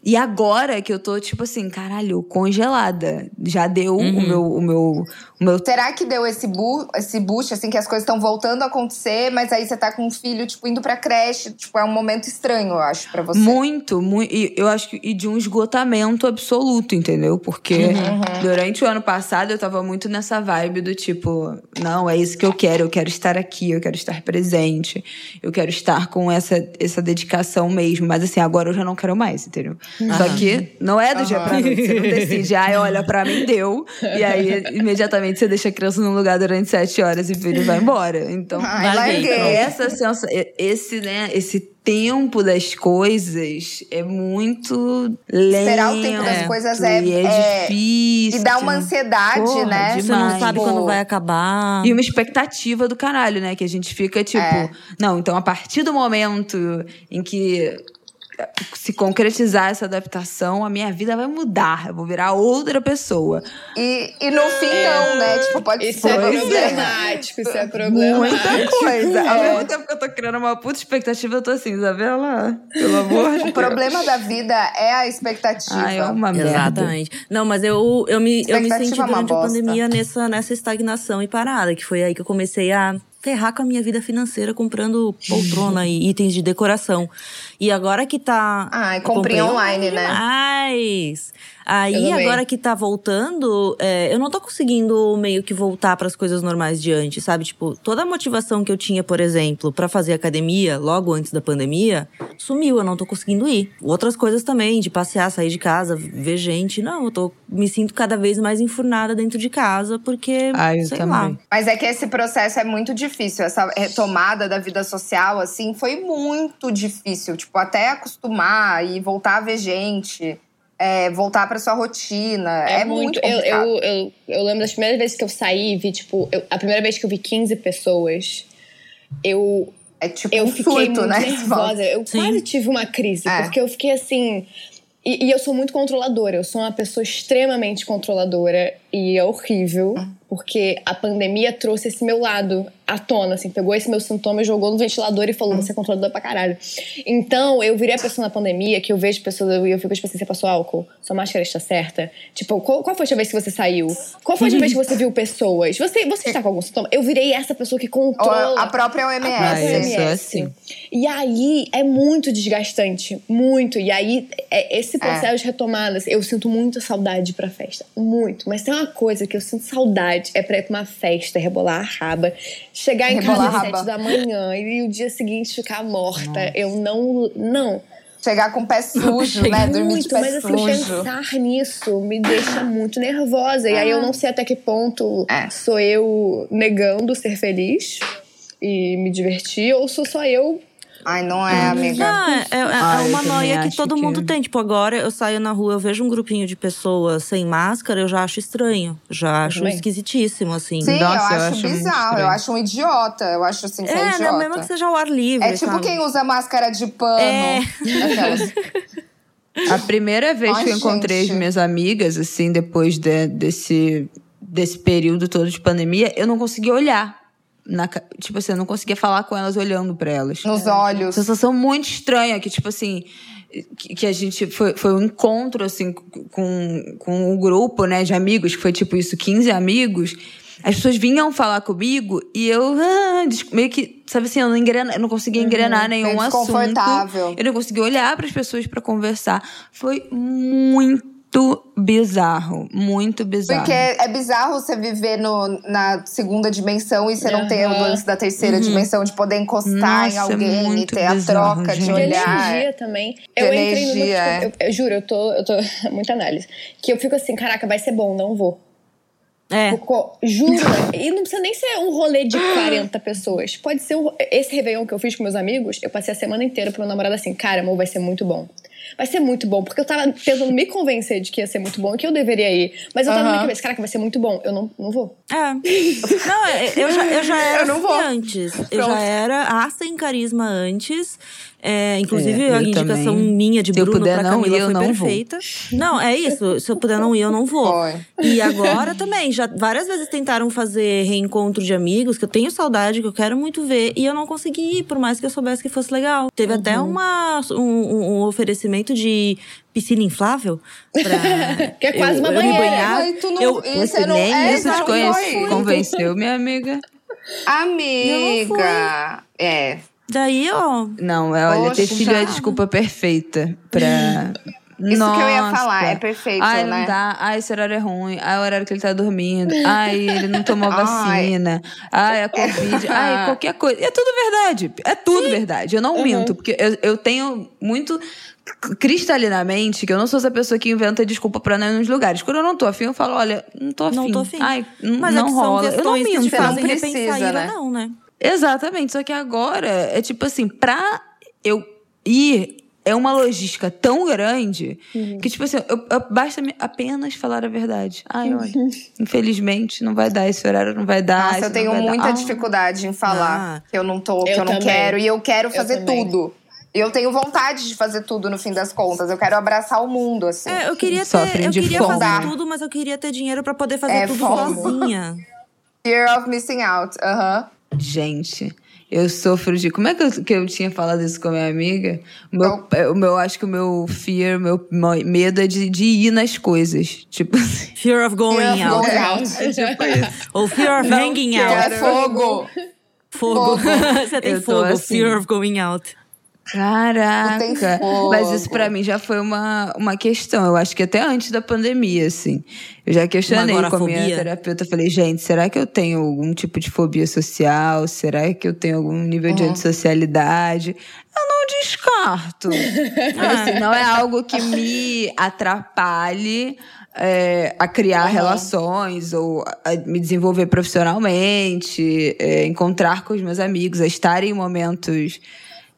E agora que eu tô, tipo assim, caralho, congelada. Já deu o meu. O meu, o meu Será que deu esse, bu esse boost, assim, que as coisas estão voltando a acontecer, mas aí você tá com um filho, tipo, indo pra creche? Tipo, é um momento estranho, eu acho, pra você. Muito, muito. E eu acho que e de um esgotamento absoluto, entendeu? Porque Uhum. durante o ano passado eu tava muito nessa vibe do tipo, não, é isso que eu quero, eu quero estar aqui, eu quero estar presente, eu quero estar com essa, essa dedicação mesmo. Mas assim, agora eu já não quero mais, entendeu? Só que não é do dia pra noite, você não decide, ai, olha, pra mim deu. E aí, imediatamente, você deixa a criança num lugar durante sete horas e o filho vai embora. Então, Ai, larguei. essa sensação, esse, né, esse tempo das coisas é muito lento. Esperar o tempo das coisas é- e é, é- difícil. E dá uma ansiedade, Porra, né? Você não demais. sabe quando vai acabar. E uma expectativa do caralho, né? Que a gente fica tipo, É. não, então a partir do momento em que se concretizar essa adaptação, a minha vida vai mudar. Eu vou virar outra pessoa. E, e no fim, não, né? Tipo, pode Isso é ser. problemático, isso é problemático. Muita coisa. Ao É. mesmo tempo que eu tô criando uma puta expectativa, eu tô assim, Isabela, pelo amor de Deus. O problema da vida é a expectativa. Ah, é uma merda. Exatamente. Não, mas eu, eu, me, eu me senti é durante a bosta. pandemia nessa, nessa estagnação e parada, que foi aí que eu comecei a ferrar com a minha vida financeira comprando poltrona e itens de decoração. E agora que tá. Eu comprei comprei online, né? Demais. Aí, agora que tá voltando, é, eu não tô conseguindo meio que voltar pras coisas normais de antes, sabe? Tipo, toda a motivação que eu tinha, por exemplo, pra fazer academia logo antes da pandemia, sumiu, eu não tô conseguindo ir. Outras coisas também, de passear, sair de casa, ver gente. Não, eu tô me sinto cada vez mais enfurnada dentro de casa, porque, Ah, eu sei também. lá. Mas é que esse processo é muito difícil. Essa retomada da vida social, assim, foi muito difícil. Tipo, até acostumar e voltar a ver gente, é, voltar pra sua rotina. É, muito eu, complicado. eu, eu, eu lembro das primeiras vezes que eu saí e vi, tipo, eu- a primeira vez que eu vi 15 pessoas, eu É tipo eu um fiquei surto, muito né? nervosa. Eu Sim. quase tive uma crise, É. porque eu fiquei assim. E, e eu sou muito controladora, eu sou uma pessoa extremamente controladora e é horrível, porque a pandemia trouxe esse meu lado à tona, assim, pegou esse meu sintoma e jogou no ventilador e falou: você é controladora pra caralho. Então, eu virei a pessoa na pandemia que eu vejo pessoas e eu fico tipo assim: você passou álcool? Sua máscara está certa? Tipo, qual, qual foi a última vez que você saiu? Qual foi a última vez que você viu pessoas? Você, você está com algum sintoma? Eu virei essa pessoa que Ou controla. a própria a OMS. Ah, própria OMS. assim. E aí é muito desgastante, muito. E aí é, esse processo de retomadas, eu sinto muita saudade pra festa, muito. Mas tem uma coisa que eu sinto saudade é pra ir pra uma festa, rebolar a raba, chegar em Rebolar casa a às sete da manhã e o dia seguinte ficar morta. Eu não, não. Chegar com o pé sujo, né? Dormir de muito, pé mas assim, sujo. pensar nisso me deixa muito nervosa. E aí eu não sei até que ponto É. sou eu negando ser feliz e me divertir, ou sou só eu Ai, não é, amiga. Não, é, é- é Ah, eu uma noia que acho todo que- mundo tem. Tipo, agora eu saio na rua, eu vejo um grupinho de pessoas sem máscara, eu já acho estranho. Já acho também. esquisitíssimo, assim. Sim, Nossa, eu eu acho acho bizarro. Eu acho um idiota. Eu acho assim, que é, É, idiota. não, mesmo que seja ao ar livre. É tipo sabe? quem usa máscara de pano. É. Aquelas. A primeira vez Ai, que eu encontrei gente. as minhas amigas, assim, depois de- desse, desse período todo de pandemia, eu não conseguia olhar. Na, tipo assim, eu não conseguia falar com elas olhando pra elas. Nos olhos. Sensação muito estranha, que tipo assim, que, que a gente foi, foi um encontro assim com, com um grupo, né, de amigos, que foi tipo isso, 15 amigos. As pessoas vinham falar comigo e eu ah, meio que, sabe assim, eu não, engrena, eu não conseguia engrenar nenhum meio assunto. desconfortável. Eu não conseguia olhar para as pessoas para conversar. Foi muito bizarro, muito bizarro. Porque é bizarro você viver no, na segunda dimensão e você não ter o lance da terceira dimensão de poder encostar em Nossa, é alguém e muito ter a bizarro, troca de gente. De olhar. energia também. De eu entrei no energia, é. eu, eu juro, eu tô, eu tô. Muita análise. Que eu fico assim, caraca, vai ser bom, não vou. É. Ficou- Juro. e não precisa nem ser um rolê de 40 pessoas. Pode ser um, esse Réveillon que eu fiz com meus amigos. Eu passei a semana inteira pro meu namorado assim, cara, amor, vai ser muito bom. Vai ser muito bom. Porque eu tava tentando me convencer de que ia ser muito bom e que eu deveria ir. Mas eu tava na minha cabeça, caraca, vai ser muito bom. Eu não, não vou. É. Não, eu já, eu já era Eu não assim vou. antes. Eu Pronto. já era a sem carisma antes. É, inclusive, É, a eu indicação também. minha de Se eu Bruno puder pra não Camila eu foi não vou. perfeita. Não, é isso. Se eu puder não ir, eu não vou. Foi. E agora também, já várias vezes tentaram fazer reencontro de amigos, que eu tenho saudade, que eu quero muito ver, e eu não consegui ir, por mais que eu soubesse que fosse legal. Teve até Uhum. uma, um, um- um oferecimento de piscina inflável pra Que é quase eu, uma eu me banheira. banhar. Mas tu não- Eu- Você não, nem é, isso não te conhece, convenceu, minha amiga. Amiga. É. Daí, ó, Não, é, olha, ter filho é a desculpa perfeita pra Isso Nossa. que eu ia falar, é perfeito, Ai, né? não dá. Ai, esse horário é ruim. Ai, o horário que ele tá dormindo. Ai, ele não tomou vacina. Ai, a Covid. Ai, qualquer coisa. E é tudo verdade. É tudo verdade. Eu não Uhum. minto, porque eu, eu tenho muito cristalinamente que eu não sou essa pessoa que inventa desculpa pra não ir nos lugares. Quando eu não tô afim, eu falo, olha, não tô afim. Não tô afim. Ai, Mas não é que são rola. Eu não minto. Você não precisa, né? não, né? Exatamente, só que agora é tipo assim, pra eu ir, é uma logística tão grande que, tipo assim, eu, eu- basta me apenas falar a verdade. Ai, olha, infelizmente não vai dar, esse horário não vai dar. Nossa, isso eu tenho vai dar. muita Ah, dificuldade em falar Ah. que eu não tô, que Eu eu, não também. quero. E eu quero Eu fazer também. tudo. E eu tenho vontade de fazer tudo no fim das contas. Eu quero abraçar o mundo, assim. É, eu queria ter, eu queria fome. fazer tudo, mas eu queria ter dinheiro pra poder fazer É, tudo fome. sozinha. Fear of missing out. Aham. Gente, eu sofro de. Como é que eu, que eu tinha falado isso com a minha amiga? O meu, é, o meu acho que o meu fear, o meu medo é de, de ir nas coisas. Tipo assim. Fear of going Fear of out. going out. Ou fear of hanging Que out. é fogo. Fogo. Você tem Eu fogo. assim. Fear of going out. Caraca! Mas isso pra mim já foi uma, uma questão. Eu acho que até antes da pandemia, assim. Eu já questionei com a minha terapeuta. Eu falei, gente, será que eu tenho algum tipo de fobia social? Será que eu tenho algum nível Uhum. de antissocialidade? Eu não descarto. Mas, assim, não é algo que me atrapalhe é, a criar relações ou a me desenvolver profissionalmente, é, encontrar com os meus amigos, a estar em momentos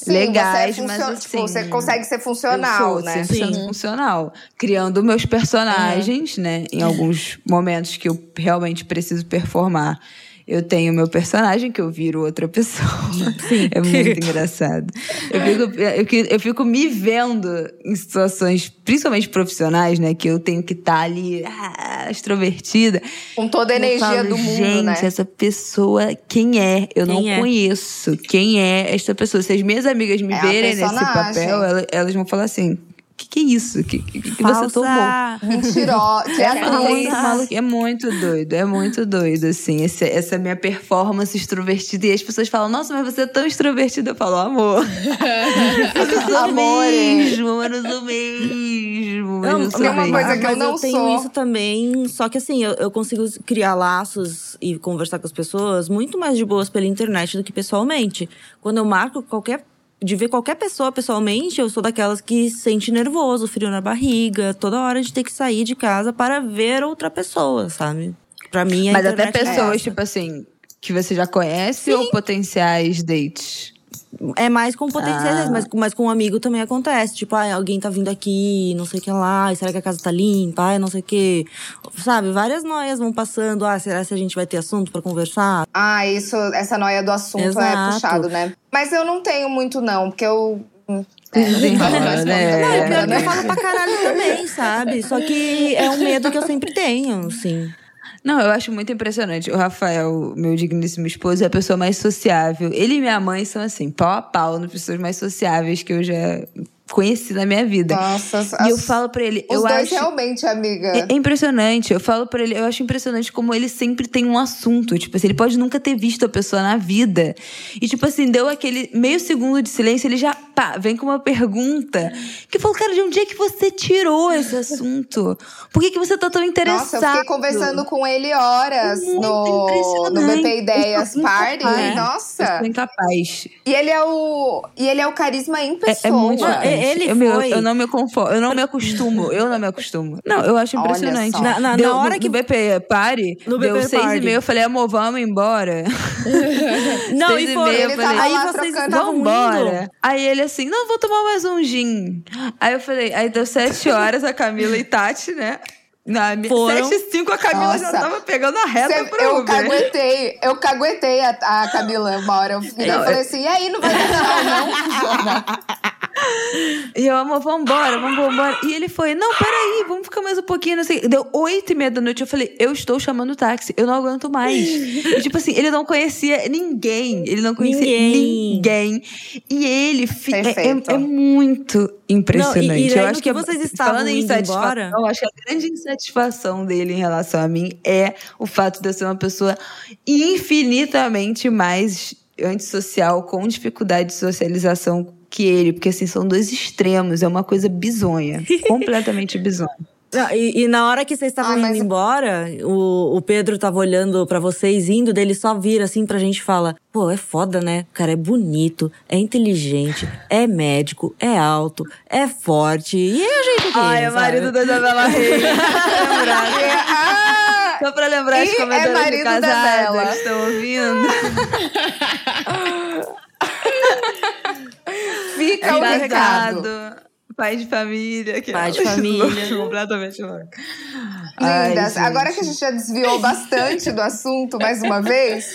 Sim, legais, você é mas funcio- assim. tipo, você consegue ser eu funcional, sou né? 100% funcional. Criando meus personagens, né? Em alguns momentos que eu realmente preciso performar. Eu tenho meu personagem que eu viro outra pessoa. É muito engraçado. Eu fico, eu, eu fico me vendo em situações, principalmente profissionais, né? Que eu tenho que estar ali, ah, extrovertida. Com toda a energia falo, do mundo, Gente, né? essa pessoa, quem é? Eu não Quem é? conheço. Quem é esta pessoa? Se as minhas amigas me É verem nesse papel, elas, elas vão falar assim: que, que é isso? O que, que, que você tomou? Mentirosa. Que É, maluco, é muito doido, é muito doido, assim, esse- essa minha performance extrovertida. E as pessoas falam, nossa, mas você é tão extrovertida. Eu falo, amor. eu não sou Amore. mesmo, eu não sou mesmo. Mas Não, eu sou tem uma mesmo. coisa que eu mas não tenho sou. isso também, só que assim, eu, eu consigo criar laços e conversar com as pessoas muito mais de boas pela internet do que pessoalmente. Quando eu marco qualquer. De ver qualquer pessoa pessoalmente, eu sou daquelas que sente nervoso, frio na barriga, toda hora de ter que sair de casa para ver outra pessoa, sabe? Pra mim, a Mas até é pessoas, essa. tipo assim, que você já conhece ou potenciais dates? É mais com potenciais, Ah. mas, mas com um amigo também acontece. Tipo, ah, alguém tá vindo aqui, não sei o que lá, será que a casa tá limpa? Ai, não sei o que. Sabe, várias noias vão passando. Ah, será que a gente vai ter assunto pra conversar? Ah, isso, essa noia do assunto é Exato. puxado, né? Mas eu não tenho muito, não, porque eu. É, Desenrola, faz né? Não, pior que né? eu falo pra caralho também, sabe? Só que é um medo que eu sempre tenho, assim. Não, eu acho muito impressionante. O Rafael, meu digníssimo esposo, é a pessoa mais sociável. Ele e minha mãe são assim, pau a pau, nas pessoas mais sociáveis que eu já conheci na minha vida. Nossa, E eu falo pra ele, Os eu dois acho realmente, amiga. É, é impressionante. Eu falo pra ele, eu acho impressionante como ele sempre tem um assunto. Tipo assim, ele pode nunca ter visto a pessoa na vida. E, tipo assim, deu aquele meio segundo de silêncio, ele já, pá, vem com uma pergunta. Que falou, cara, de onde é que você tirou esse assunto? Por que, que você tá tão interessado? Nossa, eu fiquei conversando com ele horas Muito no, no. BP Ideias Party. incapaz. Eu Nossa! sou incapaz. E ele é o. E ele é o carisma em É, é pessoa. muito chocante. Ele eu, foi- eu não me conformo, eu não me acostumo, eu não me acostumo. Não, eu acho impressionante. Na- na- Deu- na hora no, que- no BP Party, No deu BP seis Party. e meia, eu falei, amor, vamos embora. Não, Seis e e foi. meia, eu Ele falei, aí vocês Vambora. indo. Aí ele assim, não, vou tomar mais um gin. Aí eu falei, aí deu sete horas, a Camila e Tati, né? Na minha, Foram. sete e cinco, a Camila já Nossa. tava pegando a reta Cê- pro eu Uber. caguetei, eu caguetei a, a Camila uma hora. Eu, e Não, falei assim, e aí, não vai dar não? E eu, amor, vambora, vamos embora. E ele foi, não, peraí, vamos ficar mais um pouquinho, não sei. Deu oito e meia da noite, eu falei, eu estou chamando o táxi, eu não aguento mais. E, tipo assim, ele não conhecia ninguém, ele não conhecia Ninguém. ninguém. E ele fi- é, é- é muito impressionante. Não, e- e eu acho que que vocês estavam falando em indo insatisfação, embora- eu acho que a grande insatisfação dele em relação a mim é o fato de eu ser uma pessoa infinitamente mais antissocial, com dificuldade de socialização que ele, porque assim, são dois extremos, é uma coisa bizonha, completamente bizonha. Não, e, e na hora que vocês estavam Ah, mas- indo embora, o, o Pedro tava olhando pra vocês indo, dele só vira assim pra gente e fala: Pô, é foda, né? O cara é bonito, é inteligente, é médico, é alto, é forte. E a gente aqui, Ai, é sabe? marido da Isabela Reis. Ah, Só pra lembrar E as é de marido da Bela. casadas que estão ouvindo. fica o recado. Pai de família. que- Pai de família. completamente louco. Lindas. Ai, Agora que a gente já desviou bastante do assunto mais uma vez,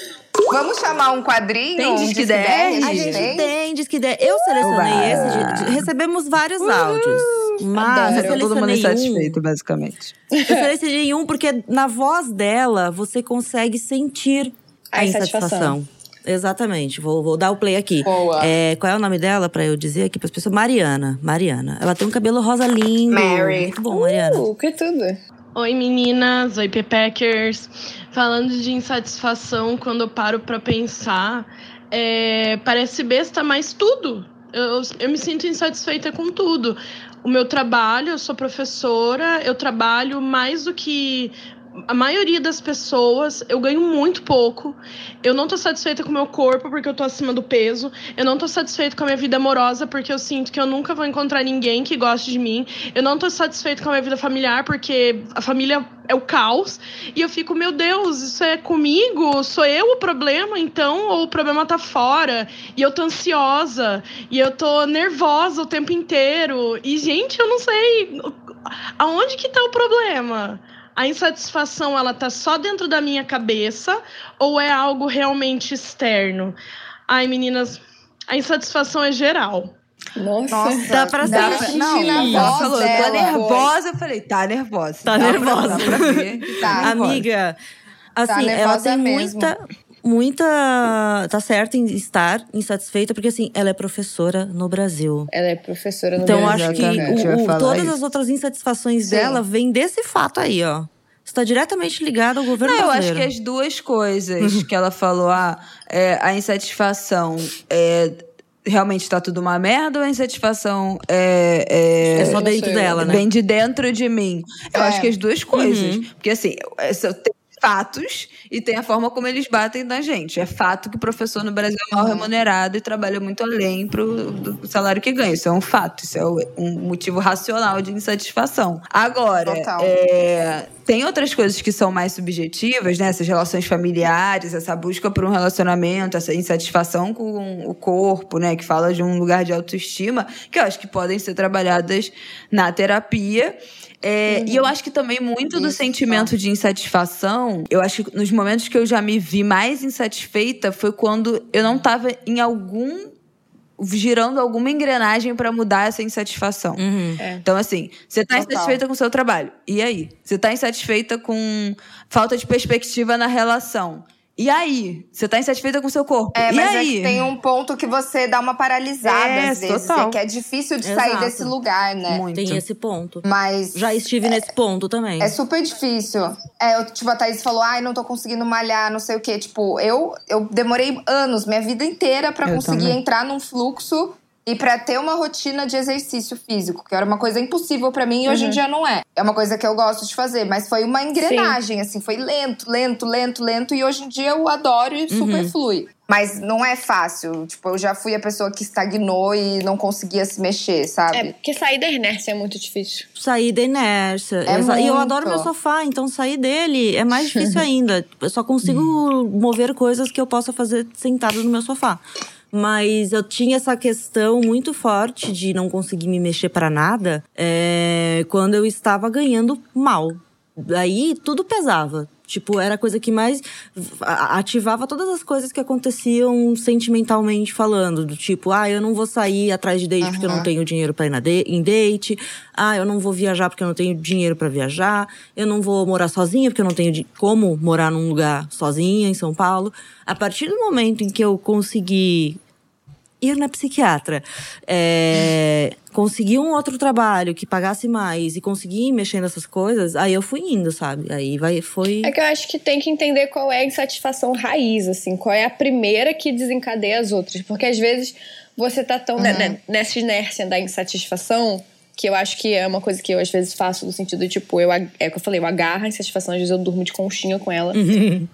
vamos chamar um quadrinho? Tem um Disque Disque 10? A A gente tem? tem, diz que der. Eu selecionei Uba. esse. de- de- recebemos vários áudios. Mas eu Tá todo mundo selecionei um. insatisfeito, basicamente. Eu selecionei um porque na voz dela você consegue sentir a, A insatisfação. insatisfação. Exatamente. Vou, vou dar o play aqui. Boa. É, qual é o nome dela pra eu dizer aqui pras pessoas? Mariana. Mariana. Ela tem um cabelo rosa lindo. Mary. Muito bom, Mariana. Uh, que tudo. Oi meninas, oi Pepeckers. Falando de insatisfação, quando eu paro pra pensar, é, parece besta, mas tudo. Eu, eu me sinto insatisfeita com tudo. O meu trabalho, eu sou professora, eu trabalho mais do que a maioria das pessoas, eu ganho muito pouco. Eu não tô satisfeita com o meu corpo porque eu tô acima do peso. Eu não tô satisfeita com a minha vida amorosa porque eu sinto que eu nunca vou encontrar ninguém que goste de mim. Eu não tô satisfeita com a minha vida familiar porque a família é o caos. E eu fico, meu Deus, isso é comigo? Sou eu o problema, então? Ou o problema tá fora? E eu tô ansiosa. E eu tô nervosa o tempo inteiro. E, gente, eu não sei aonde que tá o problema. A insatisfação, ela tá só dentro da minha cabeça ou é algo realmente externo? Ai, meninas, a insatisfação é geral. Nossa. Nossa, Dá pra dá pra sentir. Ela voz falou, dela. tá nervosa. Eu falei, tá nervosa. Tá Dá pra- nervosa. dá pra ver tá nervosa. Amiga, assim, ela nervosa tem mesmo. muita. Muita. Tá certa em estar insatisfeita, porque assim, ela é professora no Brasil. Ela é professora no Então, Brasil. acho que eu o- o- todas isso. as outras insatisfações Sim. dela vêm desse fato aí, ó. Está diretamente ligado ao governo Não, eu acho brasileiro. que as duas coisas que ela falou, ah, é, a insatisfação é, realmente tá tudo uma merda ou a insatisfação é, é, É só Eu dentro dela, né? vem de dentro de mim? Eu É. acho que as duas coisas. Uhum. Porque assim, é, só tem fatos e tem a forma como eles batem na gente. É fato que o professor no Brasil é mal remunerado e trabalha muito além pro, do salário que ganha. Isso é um fato, isso é um motivo racional de insatisfação. Agora, é, tem outras coisas que são mais subjetivas, né? Essas relações familiares, essa busca por um relacionamento, essa insatisfação com o corpo, né? Que fala de um lugar de autoestima, que eu acho que podem ser trabalhadas na terapia. É, E eu acho que também muito do Isso. sentimento de insatisfação, eu acho que nos momentos que eu já me vi mais insatisfeita foi quando eu não tava em algum. girando alguma engrenagem pra mudar essa insatisfação. Uhum. Então, assim, você tá Total. insatisfeita com o seu trabalho. E aí? Você tá insatisfeita com falta de perspectiva na relação. E aí? Você tá insatisfeita com o seu corpo. É, e mas é aí? que tem um ponto que você dá uma paralisada É, às vezes. total. É que é difícil de sair Exato. desse lugar, né? Muito. Tem esse ponto. Mas Já estive nesse ponto também. é super difícil. É, eu, tipo, a Thaís falou, ai, não tô conseguindo malhar, não sei o quê. Tipo, eu, eu demorei anos, minha vida inteira, pra Eu conseguir também. entrar num fluxo e pra ter uma rotina de exercício físico, que era uma coisa impossível pra mim e hoje em dia não é. É uma coisa que eu gosto de fazer, mas foi uma engrenagem, assim, foi lento, lento, lento, lento, e hoje em dia eu adoro e super flui. Mas não é fácil. Tipo, eu já fui a pessoa que estagnou e não conseguia se mexer, sabe? É, porque sair da inércia é muito difícil. Sair da inércia. É Exa- E eu adoro meu sofá, então sair dele é mais difícil ainda. Eu só consigo mover coisas que eu possa fazer sentado no meu sofá. Mas eu tinha essa questão muito forte de não conseguir me mexer pra nada é, quando eu estava ganhando mal. Daí tudo pesava. Tipo, era a coisa que mais ativava todas as coisas que aconteciam sentimentalmente falando. Do tipo, ah, eu não vou sair atrás de date porque eu não tenho dinheiro pra ir na de- em date. Ah, eu não vou viajar porque eu não tenho dinheiro pra viajar. Eu não vou morar sozinha porque eu não tenho como morar num lugar sozinha em São Paulo. A partir do momento em que eu consegui ir na psiquiatra, é, conseguir um outro trabalho que pagasse mais e conseguir mexer nessas coisas, aí eu fui indo, sabe? Aí vai, foi. É que eu acho que tem que entender qual é a insatisfação raiz, assim, qual é a primeira que desencadeia as outras. Porque às vezes você tá tão né, né, nessa inércia da insatisfação que eu acho que é uma coisa que eu às vezes faço no sentido de, tipo, eu, é o que eu falei, eu agarro a insatisfação, às vezes eu durmo de conchinha com ela.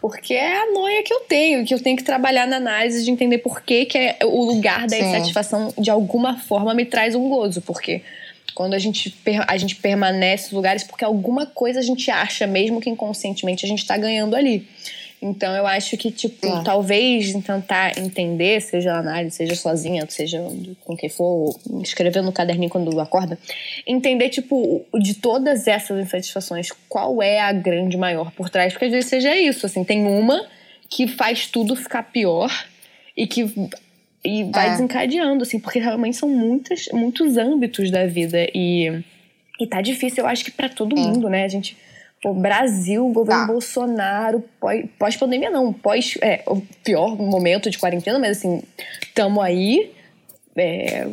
Porque é a noia que eu tenho, que eu tenho que trabalhar na análise de entender por que, que é o lugar da Sim. insatisfação de alguma forma me traz um gozo. Porque quando a gente, a gente permanece nos lugares, porque alguma coisa a gente acha, mesmo que inconscientemente, a gente tá ganhando ali. Então eu acho que, tipo, talvez tentar entender, seja na análise, seja sozinha, seja com quem for, escrevendo no caderninho quando acorda, entender, tipo, de todas essas insatisfações, qual é a grande maior por trás, porque às vezes seja isso, assim, tem uma que faz tudo ficar pior e que e vai É. desencadeando, assim, porque realmente são muitas, muitos âmbitos da vida e, e tá difícil, eu acho que pra todo mundo, né? A gente, pô, Brasil, governo Tá. Bolsonaro, pós- pós-pandemia não, pós, é, o pior momento de quarentena, mas assim, tamo aí, é,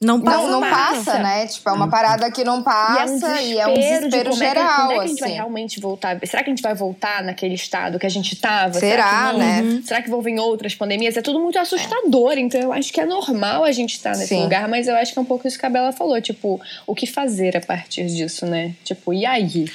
Não passa. Não, não passa, passa. né? Tipo, é uma parada que não E é um passa desespero, e é um desespero, de como é que, geral, é que a gente vai assim. realmente voltar? Será que a gente vai voltar naquele estado que a gente tava? Será, não? né? Será que vão vir outras pandemias? É tudo muito assustador, então eu acho que é normal a gente estar nesse Sim. lugar, mas eu acho que é um pouco isso que a Bela falou, tipo, o que fazer a partir disso, né? Tipo, e aí?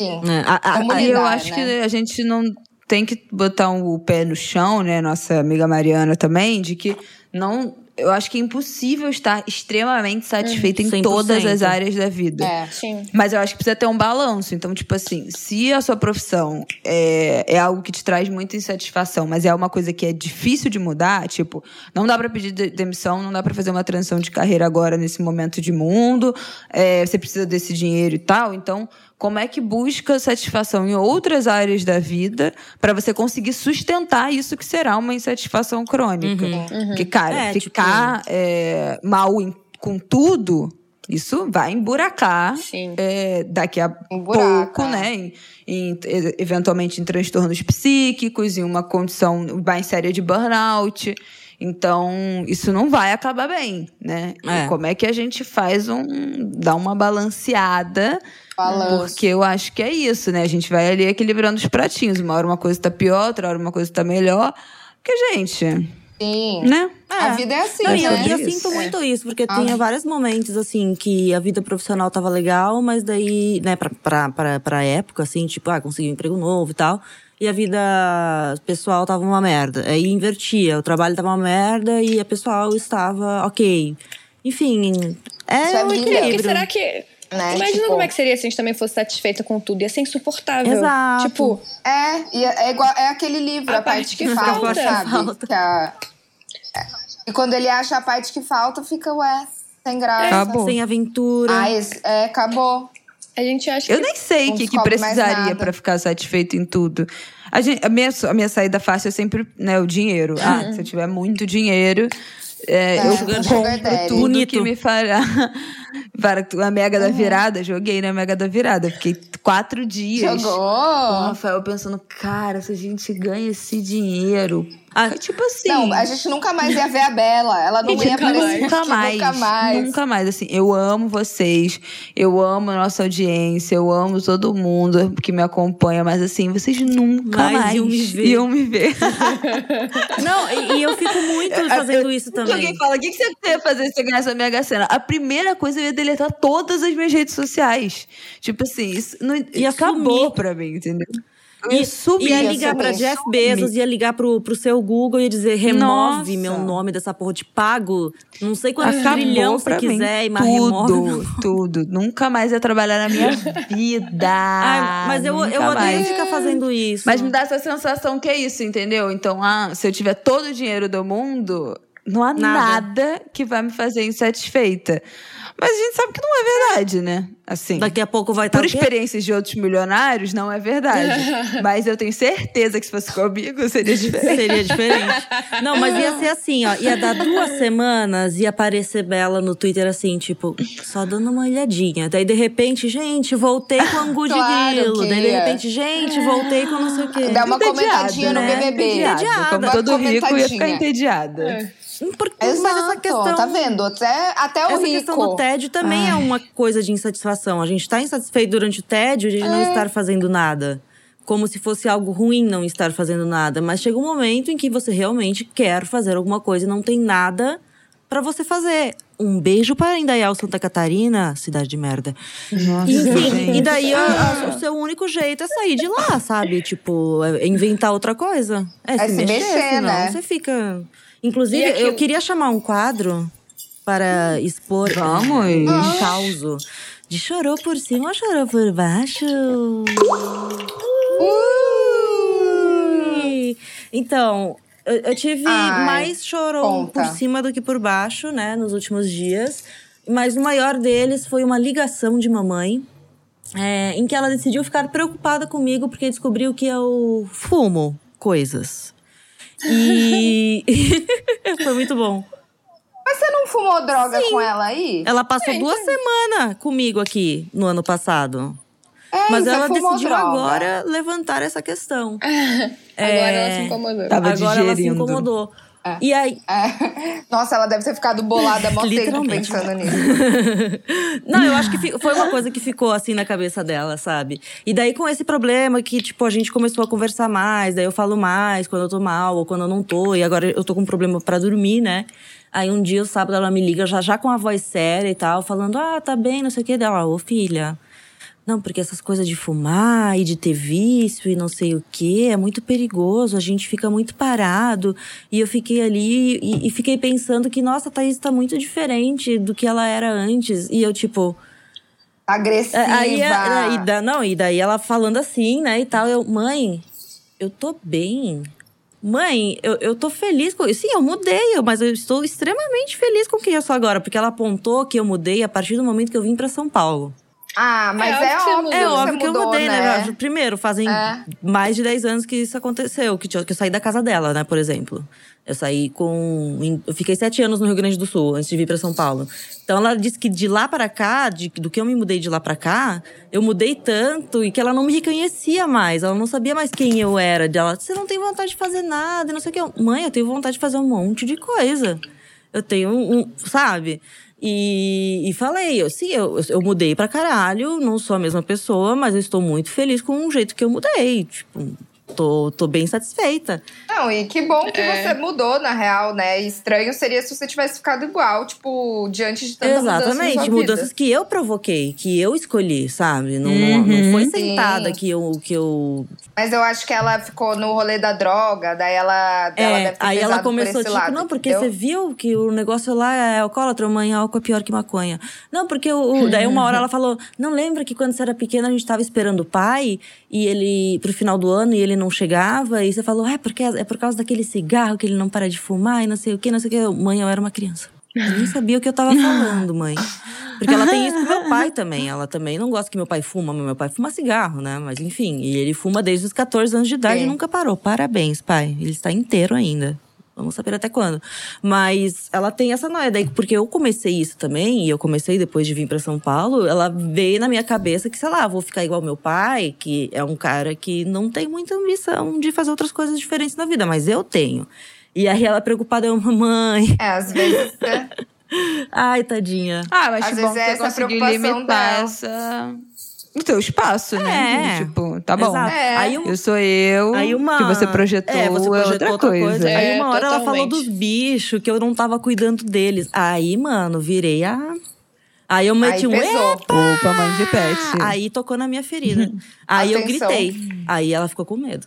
Sim. É, a- a- E eu acho né? que a gente não tem que botar o pé no chão, né? Nossa amiga Mariana também, de que não. Eu acho que é impossível estar extremamente satisfeita em 100%. todas as áreas da vida. É. Sim. Mas eu acho que precisa ter um balanço. Então, tipo assim, se a sua profissão é, é algo que te traz muita insatisfação, mas é uma coisa que é difícil de mudar, tipo, não dá pra pedir de- demissão, não dá pra fazer uma transição de carreira agora nesse momento de mundo, é, você precisa desse dinheiro e tal. Então, como é que busca satisfação em outras áreas da vida pra você conseguir sustentar isso que será uma insatisfação crônica? Porque, cara, É, ficar é, mal em- com tudo. Isso vai emburacar é, daqui a Emburaca. pouco, né? Em, em- eventualmente em transtornos psíquicos, em uma condição mais séria de burnout. Então, isso não vai acabar bem, né? É. E como é que a gente faz um. dá uma balanceada? Balanço. Porque eu acho que é isso, né? A gente vai ali equilibrando os pratinhos. Uma hora uma coisa tá pior, outra hora uma coisa tá melhor. Porque, gente, Sim. né? A vida é assim, Não, e eu, né? e eu sinto muito isso, porque Ah. tinha vários momentos, assim, que a vida profissional tava legal, mas daí, né, pra, pra, pra, pra época, assim, tipo, ah, consegui um emprego novo e tal. E a vida pessoal tava uma merda. Aí invertia, o trabalho tava uma merda e a pessoal estava ok. Enfim, é Isso é um equilíbrio. será que. Né? Imagina Tipo- como é que seria se a gente também fosse satisfeita com tudo. Ia ser insuportável. Exato. Tipo, É, é, é igual, é aquele livro, A a, parte, parte que, que falta, falta. sabe? Falta. Que a- é. E quando ele acha a parte que falta, fica, ué, sem graça. Acabou. Sem aventura. Ah, esse- é, acabou. a gente acha Eu que. nem sei o que, que precisaria pra ficar satisfeito em tudo. A, gente- a minha, a minha saída fácil é sempre né, o dinheiro. Ah, se eu tiver muito dinheiro, é, É, eu compro tudo Bonito. que me fará. Para a Mega da Virada, joguei na Mega da Virada. Fiquei quatro dias. Com o Jogou? Rafael pensando, cara, se a gente ganha esse dinheiro. Ah, tipo assim. Não, a gente nunca mais ia ver a Bela. Ela não ia Nunca, aparecer nunca mais, Nunca mais. Nunca mais. Assim, eu amo vocês. Eu amo a nossa audiência. Eu amo todo mundo que me acompanha. Mas assim, vocês nunca Mais mais, iam me ver. iam me ver. Não, e, e eu fico muito fazendo isso Se também. alguém fala, o que que você ia fazer se você ganhasse a Mega Sena? A primeira coisa eu ia deletar todas as minhas redes sociais. Tipo assim, isso não, Ia acabou sumir. pra mim, entendeu? Eu E, ia sumir. ia ligar pra sumir. Jeff Bezos, ia ligar pro, pro seu Google e ia dizer: remove Nossa. meu nome dessa porra de pago. Não sei quantos Acabou trilhão você quiser, mas remove. meu Tudo, tudo. Nunca mais ia trabalhar na minha vida. Ai, mas eu, eu odeio mais. ficar fazendo isso. Mas me dá essa sensação que é isso, entendeu? Então, ah, se eu tiver todo o dinheiro do mundo, não há Nada. nada, que vai me fazer insatisfeita. Mas a gente sabe que não é verdade, né? Assim. Daqui a pouco vai estar. Por experiências de outros milionários, não é verdade. mas eu tenho certeza que se fosse comigo, seria diferente. Seria diferente. Não, mas ia ser assim, ó. Ia dar duas semanas e aparecer Bela no Twitter assim, tipo, só dando uma olhadinha. Daí, de repente, gente, voltei com angu de Claro grilo. Daí, de repente, gente, voltei com não sei o quê. Dá uma Entediada, comentadinha no né? BBB. Entediada. Como Uma todo rico ia ficar entediada. Porque, Exato, mas essa questão. tá vendo? Até, até o Essa rico. questão do tédio também é uma coisa de insatisfação. A gente tá insatisfeito durante o tédio de não estar fazendo nada. Como se fosse algo ruim não estar fazendo nada. Mas chega um momento em que você realmente quer fazer alguma coisa e não tem nada pra você fazer. Um beijo para Indaial, Santa Catarina, cidade de merda. Nossa, Enfim, gente. e daí a- a- o seu único jeito é sair de lá, sabe? Tipo, é inventar outra coisa. É, É se, se mexer, mexer, senão né? você fica. Inclusive, aquilo- eu queria chamar um quadro para expor Vamos. um causo de chorou por cima ou chorou por baixo. Ui! Então, eu, eu tive Ai, mais chorou conta. por cima do que por baixo, né, nos últimos dias. Mas o maior deles foi uma ligação de mamãe, é, em que ela decidiu ficar preocupada comigo porque descobriu que eu fumo coisas. E foi muito bom. Mas você não fumou droga com ela aí? Ela passou duas semanas comigo aqui no ano passado. É, Mas ela decidiu droga. agora levantar essa questão. Agora ela se incomodou. Tava agora ela se digerindo. Incomodou. E aí, É. Nossa, ela deve ter ficado bolada mó Literalmente. pensando nisso. Não, eu acho que foi uma coisa que ficou assim na cabeça dela, sabe? E daí com esse problema que, tipo, a gente começou a conversar mais, daí eu falo mais quando eu tô mal ou quando eu não tô, e agora eu tô com um problema pra dormir, né? Aí um dia, o sábado, ela me liga já, já com a voz séria e tal, falando: Ah, tá bem, não sei o que dela. Ô, filha. Não, porque essas coisas de fumar e de ter vício e não sei o que é muito perigoso, a gente fica muito parado. E eu fiquei ali e, e fiquei pensando que, nossa, a Thaís tá muito diferente do que ela era antes. E eu, tipo. Agressiva. É, Aí, aí, da- não, e daí ela falando assim, né, e tal. Eu, mãe, eu tô bem. Mãe, eu, eu tô feliz com. Sim, eu mudei, mas eu estou extremamente feliz com quem eu sou agora. Porque ela apontou que eu mudei a partir do momento que eu vim pra São Paulo. Ah, mas É é, óbvio que óbvio, mudou. É que óbvio que eu mudei, né? né? Primeiro, fazem É. mais de 10 anos que isso aconteceu, que, eu- saí da casa dela, né, por exemplo. Eu saí com. Eu fiquei sete anos no Rio Grande do Sul, antes de vir pra São Paulo. Então ela disse que de lá para cá, de- do que eu me mudei de lá para cá, eu mudei tanto e que ela não me reconhecia mais. Ela não sabia mais quem eu era. Ela, você não tem vontade de fazer nada, não sei o que. Mãe, eu tenho vontade de fazer um monte de coisa. Eu tenho um, sabe? E, e falei, eu, sim, eu, eu mudei pra caralho, não sou a mesma pessoa, mas eu estou muito feliz com o jeito que eu mudei. Tipo, tô, tô bem satisfeita. Não, e que bom que É. você mudou, na real, né? Estranho seria se você tivesse ficado igual, tipo, diante de tanta mudança na Exatamente, mudanças vida. que eu provoquei, que eu escolhi, sabe? Não, não, não foi Sim. sentada que eu, que eu Mas eu acho que ela ficou no rolê da droga, daí ela, ela É, deve ter aí ela começou, tipo, lado, não, porque entendeu? você viu que o negócio lá é alcoólatra, mãe, álcool é pior que maconha. Não, porque o, o- daí uma hora ela falou, não lembra que quando você era pequena a gente tava esperando o pai e ele, pro final do ano, e ele não chegava, e você falou, é porque é por causa daquele cigarro que ele não para de fumar e não sei o que, não sei o que. Mãe, eu era uma criança. Eu nem sabia o que eu tava falando, mãe. Porque ela tem isso com meu pai também. Ela também não gosta que meu pai fuma, mas meu pai fuma cigarro, né? Mas enfim, e ele fuma desde os 14 anos de idade Sim. e nunca parou. Parabéns, pai. Ele está inteiro ainda. Vamos saber até quando. Mas ela tem essa noia. Daí, porque eu comecei isso também, e eu comecei depois de vir pra São Paulo, ela veio na minha cabeça que, sei lá, vou ficar igual meu pai, que é um cara que não tem muita ambição de fazer outras coisas diferentes na vida, mas eu tenho. E aí ela preocupada, eu, mamãe. É, às vezes. né? Ai, tadinha. Ah, mas Às que vezes bom que é essa preocupação limitar dela. essa... o teu espaço, né? É. De, Tipo, tá bom. É. Aí um- Eu sou eu, Aí uma... que você projetou, é, você projetou outra, coisa. É, Aí uma hora ela falou totalmente. dos bichos, que eu não tava cuidando deles. Aí, mano, virei a... Aí eu meti Aí um... pesou. Opa, mãe de pet. Aí tocou na minha ferida. Aí eu Atenção. gritei. Aí ela ficou com medo.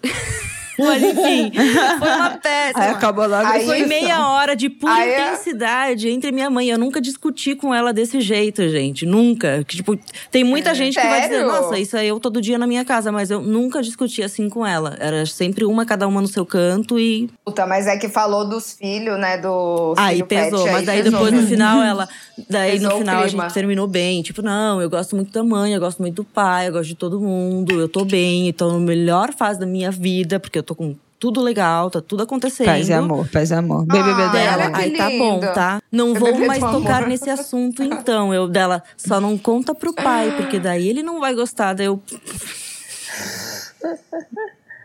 Mas enfim, foi uma péssima. Aí acabou logo Aí Foi meia hora de pura Aí é- intensidade entre minha mãe. Eu nunca discuti com ela desse jeito, gente. Nunca. Que, tipo, tem muita gente que vai dizer, Sério? nossa, isso aí eu todo dia na minha casa, mas eu nunca discuti assim com ela. Era sempre uma, cada uma no seu canto e. Puta, mas é que falou dos filhos, né? Do Aí pesou. pet, mas aí daí pesou depois no mesmo. final ela. Daí Pesou no final a gente terminou bem. Tipo, não, eu gosto muito da mãe, eu gosto muito do pai, eu gosto de todo mundo, eu tô bem, então na melhor fase da minha vida, porque eu tô com tudo legal, tá tudo acontecendo. Paz e amor, paz e amor. BBB Ah, dela. Aí tá bom, tá? Não vou mais tocar amor. nesse assunto, então. Eu dela, só não conta pro pai, porque daí ele não vai gostar. Daí eu.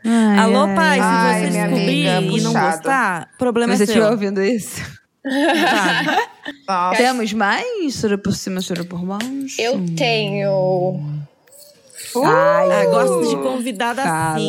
Ai, Alô, ai. pai, se Ai, você minha descobrir amiga, e não gostar, problema Se você é estiver seu. ouvindo isso. Tá. Temos mais? Chora por cima, chora por baixo. Eu tenho. Ai, Ah, gosto de convidada assim.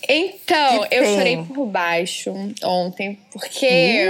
Então, eu chorei por baixo ontem, porque.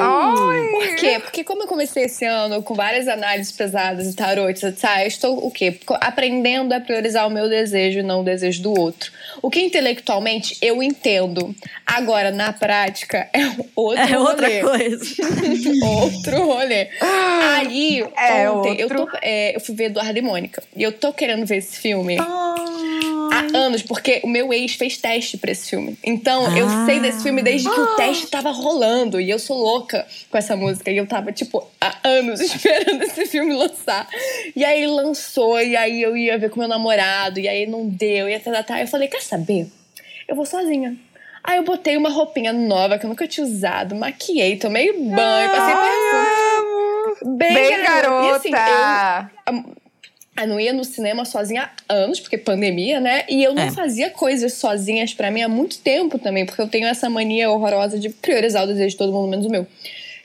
Por quê? Porque como eu comecei esse ano com várias análises pesadas e tarotes, etc., eu estou o quê? Aprendendo a priorizar o meu desejo e não o desejo do outro. O que intelectualmente eu entendo. Agora, na prática, é outro É outra rolê. coisa. outro rolê. Aí, É ontem, eu, outro. tô, é, eu fui ver Eduardo e Mônica. E eu tô querendo ver esse filme há anos, porque o meu ex fez teste pra esse filme. Então, eu Ah. sei desse filme desde que o teste tava rolando. E eu sou louca com essa música. E eu tava, tipo, há anos esperando esse filme lançar. E aí lançou, e aí eu ia ver com meu namorado, e aí não deu, e até tarde. Eu falei, quer saber? Eu vou sozinha. Aí eu botei uma roupinha nova que eu nunca tinha usado, maquiei, tomei banho, passei perfume. Bem, Bem garota. E, assim, eu- garota. Eu não ia no cinema sozinha há anos, porque pandemia, né? E eu não É. fazia coisas sozinhas pra mim há muito tempo também, porque eu tenho essa mania horrorosa de priorizar o desejo de todo mundo, menos o meu.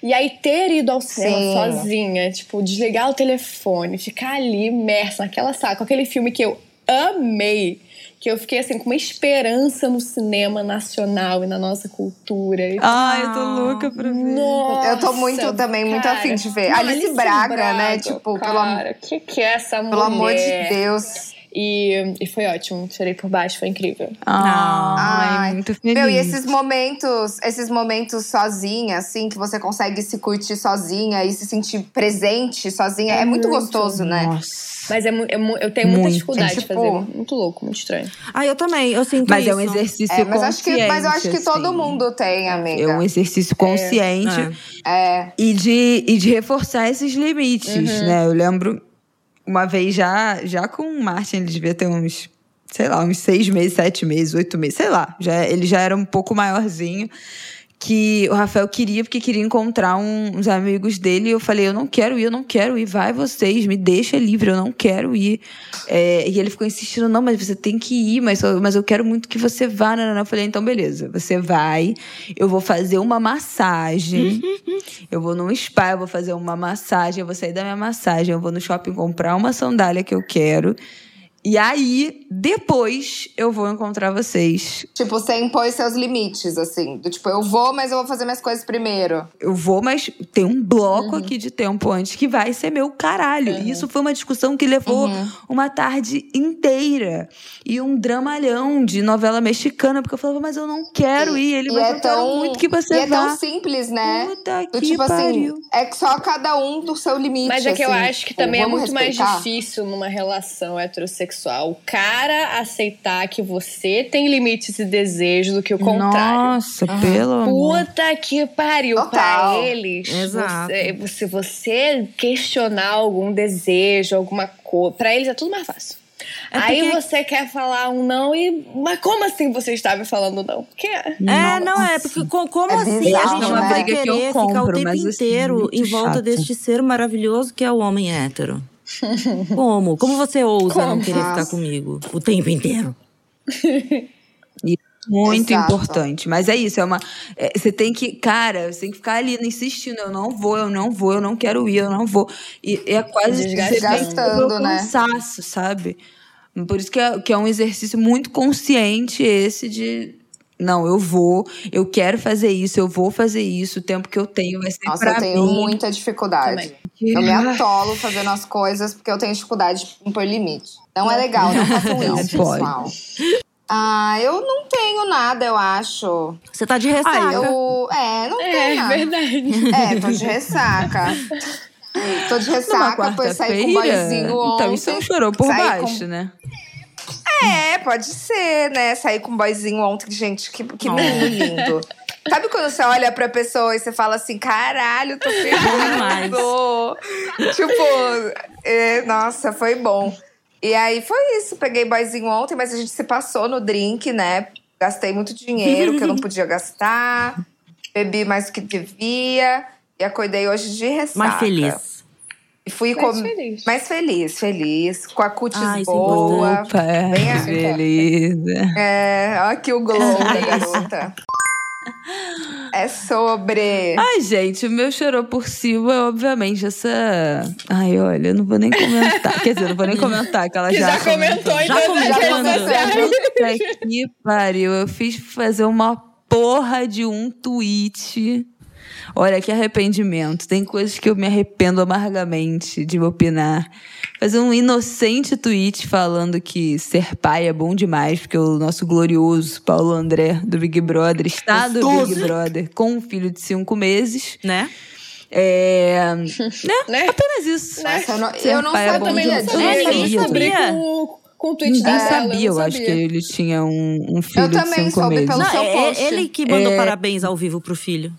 E aí, ter ido ao cinema Sim. sozinha, tipo, desligar o telefone, ficar ali imersa naquela sala, com aquele filme que eu amei, que eu fiquei assim, com uma esperança no cinema nacional e na nossa cultura. Ai, eu tô louca pra ver. nossa, Eu tô muito também, muito cara. afim de ver. Não, Alice Braga, né? Tipo, pelo cara, que que é essa mulher? Pelo amor de Deus. E, e foi ótimo, chorei por baixo, foi incrível. Ai, Ai. muito feliz. Meu, e esses momentos, esses momentos sozinha, assim, que você consegue se curtir sozinha e se sentir presente sozinha, é, muito gostoso, né? Nossa. Mas é, mu- é eu tenho muita Muito. dificuldade É de tipo- fazer. Muito louco, muito estranho. Ah, eu também, eu sinto Mas isso. é um exercício É, mas, acho que, mas eu acho que consciente, todo assim. mundo tem, amiga. É um exercício consciente É. e, de, e de reforçar esses limites, né? Eu lembro uma vez já, já com o Martin, ele devia ter uns, sei lá, uns seis meses, sete meses, oito meses, sei lá. Já, ele já era um pouco maiorzinho. Que o Rafael queria, porque queria encontrar um- uns amigos dele. E eu falei: Eu não quero ir, eu não quero ir, vai vocês, me deixa livre, eu não quero ir. É, e ele ficou insistindo: Não, mas você tem que ir, mas, eu- mas eu quero muito que você vá. Não, não, não. Eu falei: Então, beleza, você vai, eu vou fazer uma massagem. Eu vou num spa, eu vou fazer uma massagem, eu vou sair da minha massagem, eu vou no shopping comprar uma sandália que eu quero. E aí, depois, eu vou encontrar vocês. Tipo, você impõe seus limites, assim. Do tipo, eu vou, mas eu vou fazer minhas coisas primeiro. Eu vou, mas tem um bloco aqui de tempo antes que vai ser meu caralho. E isso foi uma discussão que levou uma tarde inteira. E um dramalhão de novela mexicana, porque eu falava, mas eu não quero ir. Ele, e mas é eu quero tão, muito que você e é vá. tão simples, né? Puta Do que tipo pariu. assim, é que só cada um do seu limite. Mas é que eu assim. acho que também é muito mais respeitar. difícil numa relação heterossexual o cara aceitar que você tem limites e desejos do que o contrário. Nossa, pelo amor. Puta que pariu Total. pra eles. Exato. Você, se você questionar algum desejo, alguma coisa, pra eles é tudo mais fácil. É Aí porque- você quer falar um não e. Mas como assim você estava falando não? Porque É, não é, porque co- como É assim a gente né? vai Briga que eu querer ficar o compro, tempo assim, inteiro muito em volta chato. deste ser maravilhoso que é o homem hétero? Como? Como você ousa não Como? querer ficar comigo o tempo inteiro? Muito Exato. importante. Mas é isso, é uma. é, você tem que. Cara, você tem que ficar ali insistindo. Eu não vou, eu não vou, eu não quero ir, eu não vou. E é quase Desgastando. Desgastando, né? cansaço, sabe? Por isso que é, que é um exercício muito consciente esse de. Não, eu vou, eu quero fazer isso, eu vou fazer isso, o tempo que eu tenho vai ser Nossa, pra eu tenho mim. muita dificuldade. Também. Eu me atolo fazendo as coisas porque eu tenho dificuldade de impor limite. Não é legal, não façam Não isso, pode. pessoal. Ah, eu não tenho nada, eu acho. Você tá de ressaca. Ah, Eu. É, não É, tenho nada. verdade. É, tô de ressaca. Tô de ressaca, pois saí com boyzinho ontem. Então isso é um chorou por Saí com- baixo, né? É, pode ser, né? Sair com um boyzinho ontem, gente, que, que menino lindo. Sabe quando você olha pra pessoa e você fala assim, caralho, tô ferrado. tipo, é, nossa, foi bom. E aí foi isso, peguei boyzinho ontem, mas a gente se passou no drink, né? Gastei muito dinheiro que eu não podia gastar. Bebi mais do que devia. E acordei hoje de ressaca. Mais feliz. E fui Mais com... feliz. mais feliz, feliz. Com a cutis é boa. Opa, Bem assim, beleza. É, olha aqui o glow da garota. É sobre. Ai, gente, o meu chorou por cima é obviamente essa. Ai, olha, eu não vou nem comentar. Quer dizer, eu não vou nem comentar, que ela Que já, já comentou Já comentou, redes sociais. Puta que pariu. Eu fiz fazer uma porra de um tweet. Olha que arrependimento. Tem coisas que eu me arrependo amargamente de opinar. Fazer um inocente tweet falando que ser pai é bom demais, porque o nosso glorioso Paulo André do Big Brother está do. Big Brother com um filho de cinco meses. Né? É. né? Né? Apenas isso. Nossa, eu não, eu pai é sabia bom também não demais. sabia. É, eu sabia. com, com o tweet Ninguém dela. sabia, eu, não acho que ele tinha um, um filho Eu de também cinco soube meses. pelo Não, seu é post. ele que mandou É. parabéns ao vivo pro filho.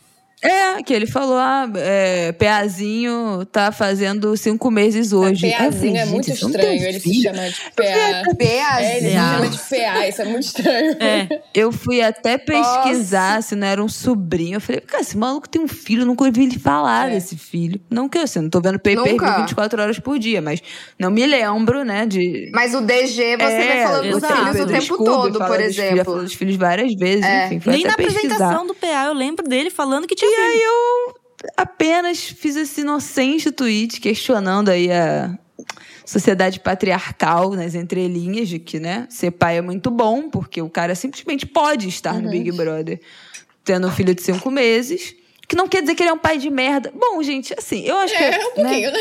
É, que ele falou, ah, é, Peazinho tá fazendo cinco meses hoje. Eu falei, PAzinho é muito não estranho ele se chama de PA. Beazinho. É, ele se chama de PA, isso é muito estranho. É. Eu fui até pesquisar se não era um sobrinho. Eu falei, cara, esse maluco tem um filho, eu nunca ouvi ele falar É. desse filho. Não que eu assim, não tô vendo pay per Nunca. 24 horas por dia, mas não me lembro, né, de. Mas o DG, você É, vai falando dos filhos o tempo todo, por dos filhos, já exemplo. falou dos filhos várias vezes, É. enfim. Nem na apresentação do PA eu lembro dele falando que tinha E aí eu apenas fiz esse inocente tweet questionando aí a sociedade patriarcal nas entrelinhas de que, né, ser pai é muito bom, porque o cara simplesmente pode estar no Big Brother tendo um filho de cinco meses. Que não quer dizer que ele é um pai de merda. Bom, gente, assim, eu acho que. É, um pouquinho, né?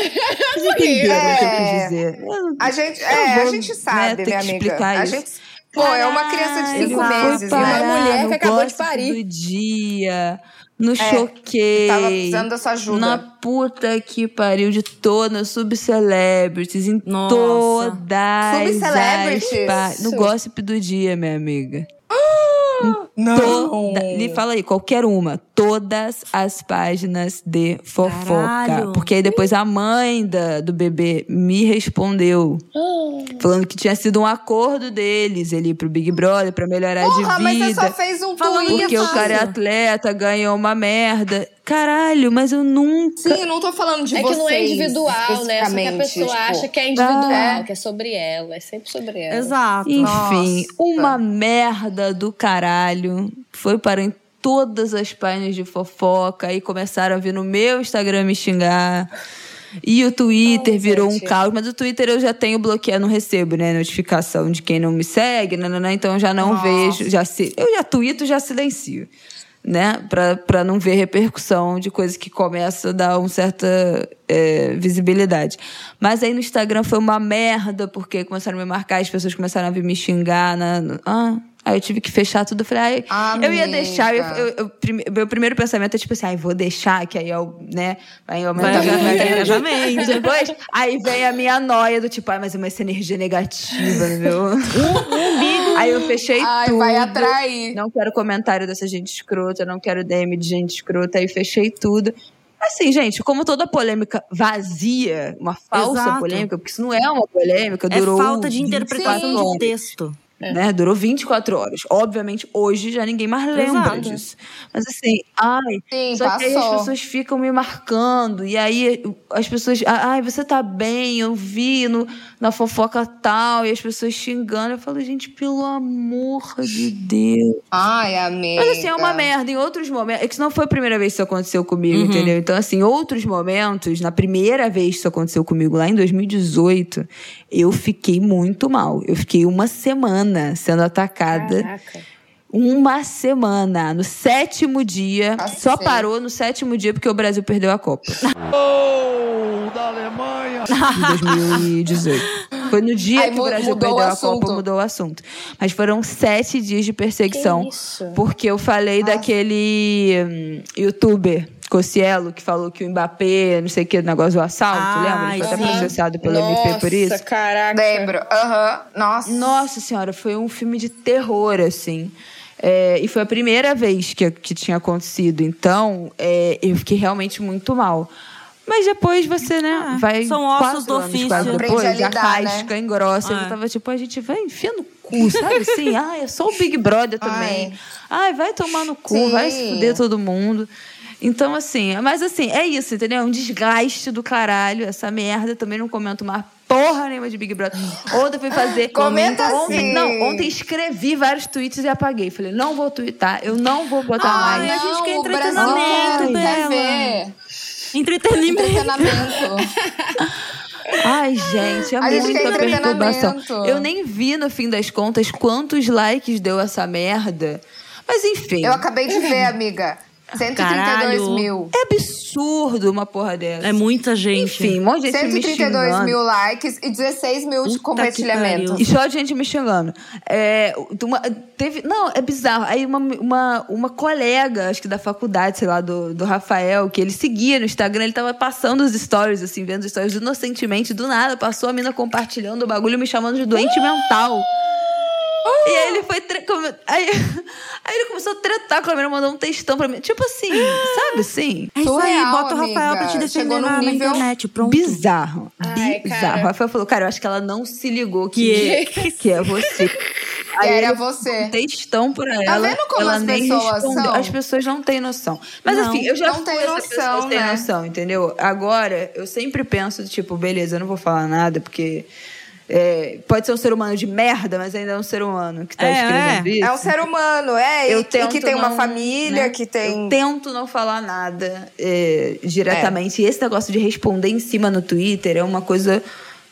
Vocês entenderam o que eu É. quis dizer. Eu- A gente, é, vou, a gente né, sabe, ter minha que amiga. explicar A isso. gente. Pô, é uma criança de cinco meses, parar né? Uma mulher que acabou de parir. do dia, no choquei. Tava precisando da sua ajuda. Na puta que pariu de todas, subcelebrities, em Nossa. todas Subcelebrities? as pa- No gossip do dia, minha amiga. Não. Toda, me fala aí, qualquer uma. Todas as páginas de fofoca. Caralho. Porque aí depois a mãe da, do bebê me respondeu. Falando que tinha sido um acordo deles ele ir pro Big Brother pra melhorar Porra, de mas vida. você só fez um. Porque o cara é atleta, ganhou uma merda. Caralho, mas eu nunca. Sim, eu não tô falando de É vocês. que não é individual, né? Só que a pessoa tipo, acha que é individual, Ah. que é sobre ela. É sempre sobre ela. Exato. Enfim, Nossa. uma merda do caralho. Foi para em todas as páginas de fofoca. Aí começaram a vir no meu Instagram me xingar. E o Twitter Ai, virou um gente. caos. Mas o Twitter eu já tenho bloqueado, não recebo, né? Notificação de quem não me segue, nananã, então eu já não Nossa. vejo. Já se, eu já tweeto, já silencio. Né? Pra não ver repercussão de coisa que começa a dar uma certa é, visibilidade. Mas aí no Instagram foi uma merda, porque começaram a me marcar, as pessoas começaram a vir me xingar. Na, ah, aí eu tive que fechar tudo. Eu falei, ai, eu ia deixar. Eu, eu, eu, prime- meu primeiro pensamento é tipo assim, ai, vou deixar, que aí eu, né, vai aumentar Vai meu engajamento. depois, aí vem a minha noia do tipo, ai, mas é uma energia negativa, meu. aí eu fechei Ai, tudo. vai atrair. Não quero comentário dessa gente escrota, não quero DM de gente escrota, aí fechei tudo. Assim, gente, como toda polêmica vazia, uma falsa Exato. polêmica, porque isso não é uma polêmica, É durou. falta de 24 interpretação de texto. Né? Durou 24 horas. Obviamente, hoje já ninguém mais lembra Exato. disso. Mas assim, ai, Sim, só que aí as passou. pessoas ficam me marcando. E aí as pessoas. "Ah, Ai, você tá bem, eu vi no, na fofoca tal. E as pessoas xingando. Eu falo, gente, pelo amor de Deus. Ai, amiga. Mas assim, é uma merda. Em outros momentos. É que isso não foi a primeira vez que isso aconteceu comigo, Uhum. entendeu? Então, assim, em outros momentos, na primeira vez que isso aconteceu comigo, lá em 2018, eu fiquei muito mal. Eu fiquei uma semana sendo atacada. Caraca. Uma semana. No sétimo dia. Cacete. Só parou no sétimo dia porque o Brasil perdeu a Copa. Gol da Alemanha! De 2018. Foi no dia Aí que o Brasil mudou o perdeu a assunto. Copa, mudou o assunto. Mas foram sete dias de perseguição. Porque eu falei daquele hum, youtuber. Cocielo, que falou que o Mbappé, não sei o que, o negócio do assalto, Ai, lembra? Ele foi até sim. processado pelo MP por isso. Nossa, caraca. Lembro. Aham. Nossa. Nossa senhora, foi um filme de terror, assim. É, e foi a primeira vez que, que tinha acontecido. Então, é, eu fiquei realmente muito mal. Mas depois você, né, Ah, vai. são ossos do anos ofício. quase depois, a a lidar, casca né? engrossa. Eu Ah. já tava tipo, a gente vai enfiar no cu, sabe assim? Ah, é só o Big Brother também. Ai, vai tomar no cu, Sim. vai se fuder todo mundo. Então, assim, mas assim, é isso, entendeu? É um desgaste do caralho, essa merda. Também não comento mais porra nenhuma de Big Brother. Ontem fui fazer. Comenta ontem, sim. Não, ontem escrevi vários tweets e apaguei. Falei, não vou twittar, eu não vou botar Ai, mais. a gente quer Não, entretenimento, Bela. Entretenimento. Entretenimento. Ai, gente, é A gente muita quer perturbação. entretenimento. Eu nem vi, no fim das contas, quantos likes deu essa merda. Mas enfim. Eu acabei de ver, amiga. 132 Caralho. mil. É absurdo uma porra dessa. É muita gente. Enfim, um monte de gente me 132 xingando. mil likes e 16 mil de Puta que compartilhamentos. pariu. E só de gente me xingando. É, uma- teve, não, é bizarro. Aí uma, uma, uma colega, acho que da faculdade, sei lá, do, do Rafael, que ele seguia no Instagram, ele tava passando os stories, assim, vendo os stories inocentemente, do nada, passou a mina compartilhando o bagulho, me chamando de doente mental. E aí ele foi. tre- Aí, aí ele começou a tretar com a menina, mandou um textão pra mim. Tipo assim, sabe assim? É isso aí, bota o Rafael pra te amiga. defender na, na internet. Pronto. Bizarro. Ai, bizarro. cara. O Rafael falou, cara, eu acho que ela não se ligou que, que é você. Aí era você. um textão pra ela. vendo como ela as nem pessoas respondeu. são? As pessoas não têm noção. Mas Não, assim, eu já não fui tem essa noção, pessoa né? noção, entendeu? Agora, eu sempre penso, tipo, beleza, eu não vou falar nada, porque é, pode ser um ser humano de merda, mas ainda é um ser humano que tá É, escrevendo é. isso. É um ser humano, é. Eu e, e que tem uma não, família, né? que tem. Eu tento não falar nada é, diretamente. E esse negócio de responder em cima no Twitter é uma coisa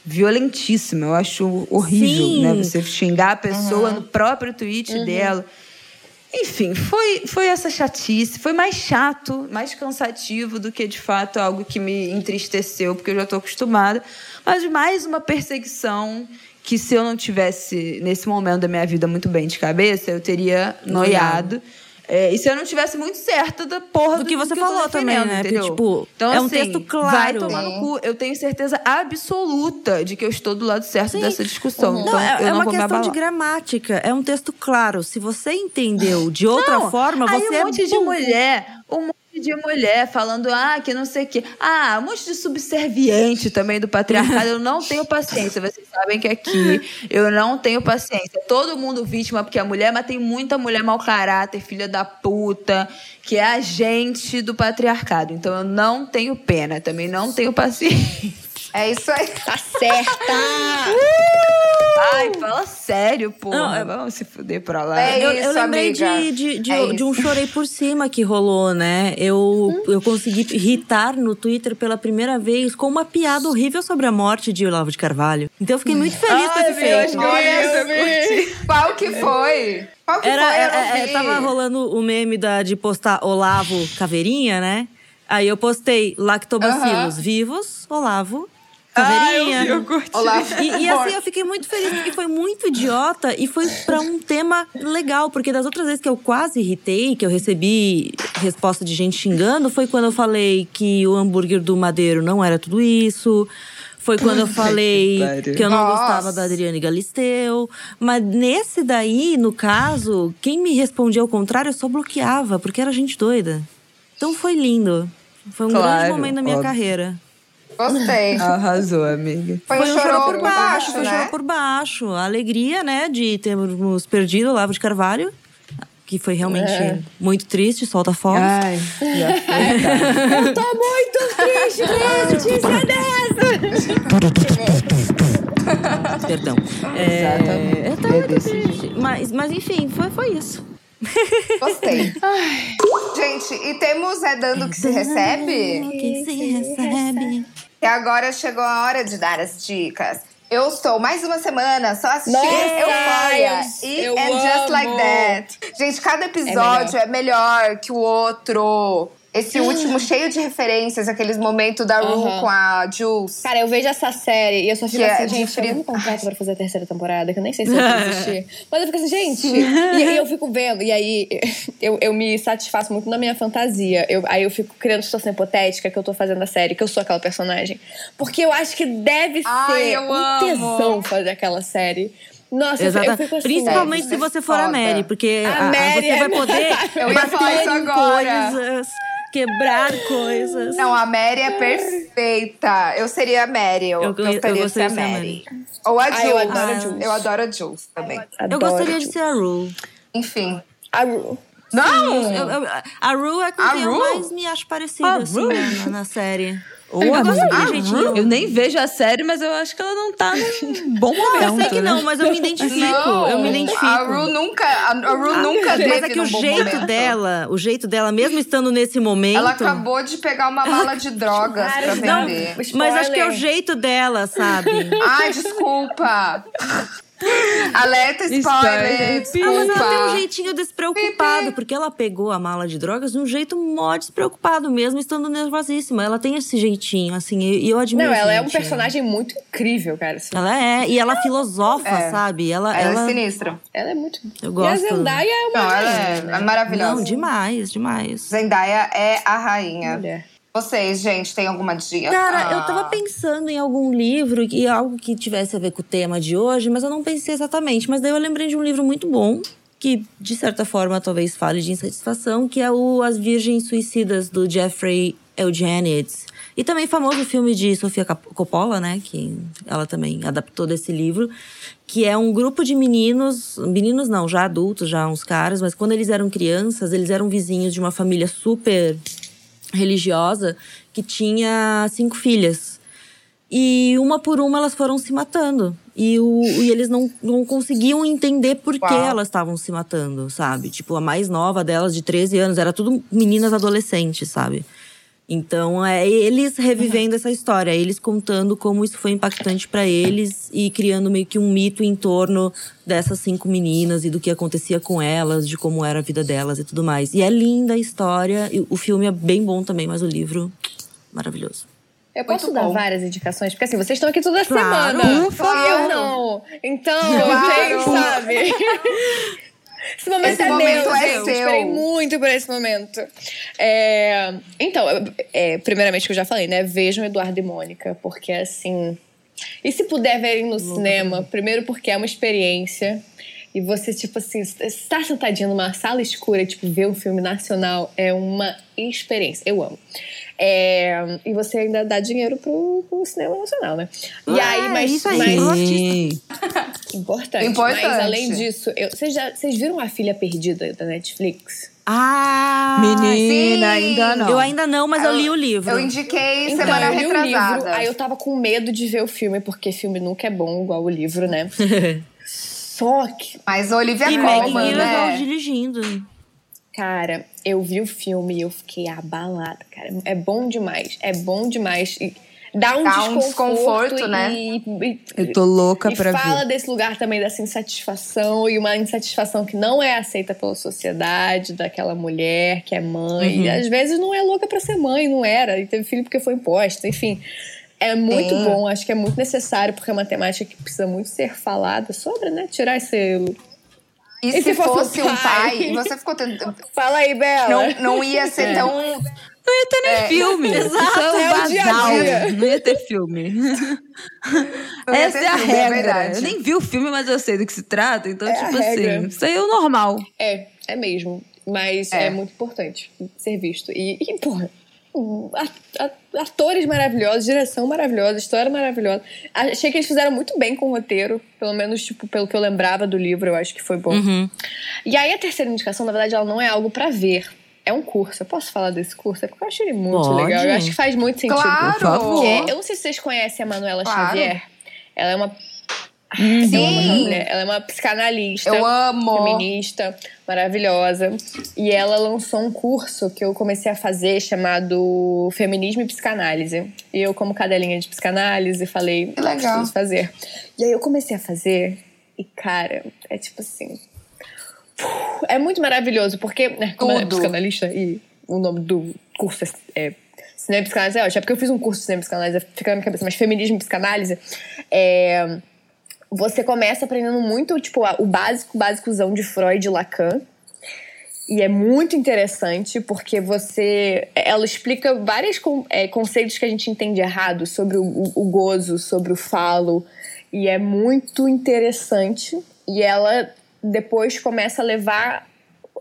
violentíssima. Eu acho horrível, Sim. né? Você xingar a pessoa Uhum. no próprio tweet dela. Enfim, foi, foi essa chatice. Foi mais chato, mais cansativo do que, de fato, algo que me entristeceu, porque eu já estou acostumada. Mas mais uma perseguição que, se eu não tivesse, nesse momento da minha vida, muito bem de cabeça, eu teria noiado. É, e se eu não tivesse muito certa da porra Do que você eu tô falou também, né? Porque, entendeu? tipo, então, é um assim, texto claro. Vai tomar no cu. Eu tenho certeza absoluta de que eu estou do lado certo dessa discussão. Então, Não, é, eu é não uma questão de gramática. É um texto claro. Se você entendeu de outra Não, forma, aí você um monte é de mulher, um monte de mulher falando, ah, que não sei o quê. Ah, um monte de subserviente também do patriarcado. Eu não tenho paciência. Vocês sabem que aqui eu não tenho paciência. Todo mundo vítima porque é mulher, mas tem muita mulher mau caráter, filha da puta, que é agente do patriarcado. Então eu não tenho pena, também não tenho paciência. É isso aí. Tá certa! Ai, fala sério, porra. Não, é- Vamos se fuder pra lá. É Eu, isso, eu lembrei amiga. de, de, de, É de um isso. chorei por cima que rolou, né? Eu, eu consegui irritar no Twitter pela primeira vez com uma piada horrível sobre a morte de Olavo de Carvalho. Então eu fiquei muito feliz com esse feito. Olha, qual que foi? Qual que Era, foi? Eu é, não é, vi. tava rolando o meme da, de postar Olavo Caveirinha, né? Aí eu postei lactobacilos Aham. vivos, Olavo Caveirinha. Olá. E, e assim, eu fiquei muito feliz, porque foi muito idiota e foi pra um tema legal. Porque das outras vezes que eu quase irritei, que eu recebi resposta de gente xingando, foi quando eu falei que o hambúrguer do Madeiro não era tudo isso. Foi quando eu falei que eu não Nossa. gostava da Adriane Galisteu. Mas nesse daí, no caso, quem me respondia ao contrário, eu só bloqueava, porque era gente doida. Então foi lindo. Foi um grande Claro, momento da minha óbvio. carreira. Gostei. Arrasou, amiga. Foi, Foi um chorou por baixo, foi um né? chorou por baixo. A alegria, né, de termos perdido o Lavo de Carvalho, que foi realmente É. muito triste, solta fogos. Ai, já foi, tá. Eu tô muito triste notícia dessa! Perdão. É, Exatamente. É desse triste. Mas, mas enfim, foi, foi isso. Gostei. Gente, e temos é dando que se recebe? Que se recebe. E agora chegou a hora de dar as dicas. Eu estou mais uma semana só assistindo Euphoria eu- e eu And Just amo. Like That. Gente, cada episódio é melhor, que o outro. Esse último cheio de referências, aqueles momentos da Ru Aham. com a Jules. Cara, eu vejo essa série e eu só fico Que é assim, de gente, fri- eu não contrato pra fazer a terceira temporada, que eu nem sei se eu vou assistir. Mas eu fico assim, gente. E aí eu fico vendo, e aí eu, eu me satisfaço muito na minha fantasia. Eu, aí eu fico criando situação hipotética que eu tô fazendo a série, que eu sou aquela personagem. Porque eu acho que deve Ai, ser um amo. tesão fazer aquela série. Nossa, fico- eu fico assim. Principalmente deve se você for a foda. Mary, porque A a- a- Mary você vai é- poder Eu ia bater isso em agora. coisas, quebrar coisas. Não, a Mary é perfeita. Eu seria a Mary. Eu, Eu- eu, eu gostaria de gostaria ser a de ser a Mary. Ou a Ah, eu Jules. adoro a eu, Jules. adoro a Jules também. Eu Adoro, gostaria de ser a Rue. Enfim. a Ru. Não! Eu- eu- a Rue é com A quem eu Rue? mais me acho parecida, A assim, Rue? na, na série. Ô, eu amiga. jeitinho. Eu nem vejo a série, mas eu acho que ela não tá num bom momento. Eu sei que né? não, mas eu me identifico. Não, eu me identifico. A Ru nunca, a, a Ru nunca Mas teve é que o jeito momento. dela, o jeito dela, mesmo estando nesse momento. Ela acabou de pegar uma mala de drogas pra Não, vender. Mas acho que é o jeito dela, sabe? Ai, desculpa. Alerta spoiler. Spoiler. Ah, mas ela tem um jeitinho despreocupado, porque ela pegou a mala de drogas de um jeito mó despreocupado, mesmo estando nervosíssima. Ela tem esse jeitinho, assim, e eu admiro Não, ela é um personagem muito incrível, cara. assim. Ela é, e ela filosofa, É. sabe? Ela, Ela, ela, é sinistra. Ela é muito. Eu E a gosto. Zendaya é uma Não, ela é, é maravilhosa. Não, demais, demais. Zendaya é a rainha. Mulher. Vocês, gente, tem alguma dica? Cara, Ah. eu tava pensando em algum livro e algo que tivesse a ver com o tema de hoje, mas eu não pensei exatamente. Mas daí eu lembrei de um livro muito bom, que de certa forma talvez fale de insatisfação, que é o As Virgens Suicidas, do Jeffrey Eugenides. E também famoso filme de Sofia Coppola, né? Que ela também adaptou desse livro. Que é um grupo de meninos, meninos não, já adultos, já uns caras, mas quando eles eram crianças, eles eram vizinhos de uma família super religiosa que tinha cinco filhas. E uma por uma elas foram se matando. E, o, e eles não, não conseguiam entender por que Uau. elas estavam se matando, sabe? Tipo, a mais nova delas, de 13 anos, era tudo meninas adolescentes, sabe? Então, é eles revivendo essa história, eles contando como isso foi impactante pra eles e criando meio que um mito em torno dessas cinco meninas e do que acontecia com elas, de como era a vida delas e tudo mais. E é linda a história, o filme é bem bom também, mas o livro maravilhoso. Eu posso dar várias indicações? Porque assim, vocês estão aqui toda Claro, semana. por favor. E eu não. Então, Claro. eu tenho, sabe? Esse momento Esse é momento meu, é gente. seu. Esperei muito por esse momento. É, Então, é, primeiramente que eu já falei, né? Vejam Eduardo e Mônica, porque assim. E se puder verem no cinema, primeiro porque é uma experiência. E você, tipo assim, estar sentadinho numa sala escura tipo, ver um filme nacional é uma experiência. Eu amo. É, e você ainda dá dinheiro pro, pro cinema nacional, né? E É, aí, mas, isso aí. mas importante. Importante. Mas além disso, eu- vocês, viram A Filha Perdida da Netflix? Ah! Menina, sim. ainda não. Eu ainda não, mas eu li o livro. Eu indiquei Então, semana eu li o livro, aí eu tava com medo de ver o filme, porque filme nunca é bom igual o livro, né? Só que, Mas Olivia e Colman, né? dirigindo. Cara, eu vi o filme e eu fiquei abalada, cara. É bom demais, é bom demais. E dá um Dá um desconforto, desconforto, né? e, e- Eu tô louca e pra fala ver. desse lugar também dessa insatisfação e uma insatisfação que não é aceita pela sociedade, daquela mulher que é mãe. Uhum. E às vezes não é louca pra ser mãe, não era, e teve filho porque foi imposta, enfim. É muito Sim. bom, acho que é muito necessário, porque é uma temática que precisa muito ser falada sobre, né? Tirar esse. E, E se, se fosse fosse um um pai, pai? e você ficou tentando. Fala aí, Bela. Não, não ia ser tão. Não ia ter nem É, filme. Exato. Isso é é o dia a dia. Não ia ter filme. Ia Essa ter é a filme, é regra. verdade. eu nem vi o filme, mas eu sei do que se trata. Então, É tipo assim, isso aí é o normal. É, é mesmo. Mas É. é, muito importante ser visto. E, e porra, a- a- atores maravilhosos, direção maravilhosa, história maravilhosa. Achei que eles fizeram muito bem com o roteiro. Pelo menos, tipo, pelo que eu lembrava do livro, eu acho que foi bom. Uhum. E aí, a terceira indicação, na verdade, ela não é algo pra ver. É um curso. Eu posso falar desse curso? É porque eu acho ele muito Pode. legal. Eu acho que faz muito sentido. Claro! Por favor. Que é- eu não sei se vocês conhecem a Manuela Claro. Xavier. Ela é uma. Sim. Eu amo essa mulher. Ela é uma psicanalista Eu amo. feminista, maravilhosa. E ela lançou um curso que eu comecei a fazer chamado Feminismo e Psicanálise. E eu, como cadelinha de psicanálise, falei, Que legal. preciso fazer. E aí eu comecei a fazer, e cara, é tipo assim. É muito maravilhoso, porque, né, como ela é Tudo. psicanalista e o nome do curso é, cinema e psicanálise é ótimo. É porque eu fiz um curso de cinema e psicanálise, fica na minha cabeça, mas feminismo e psicanálise. É, você começa aprendendo muito, tipo, o básico, básicozão de Freud e Lacan. E é muito interessante porque você. Ela explica vários é, conceitos que a gente entende errado sobre o, o, gozo, sobre o falo. E é muito interessante. E ela depois começa a levar.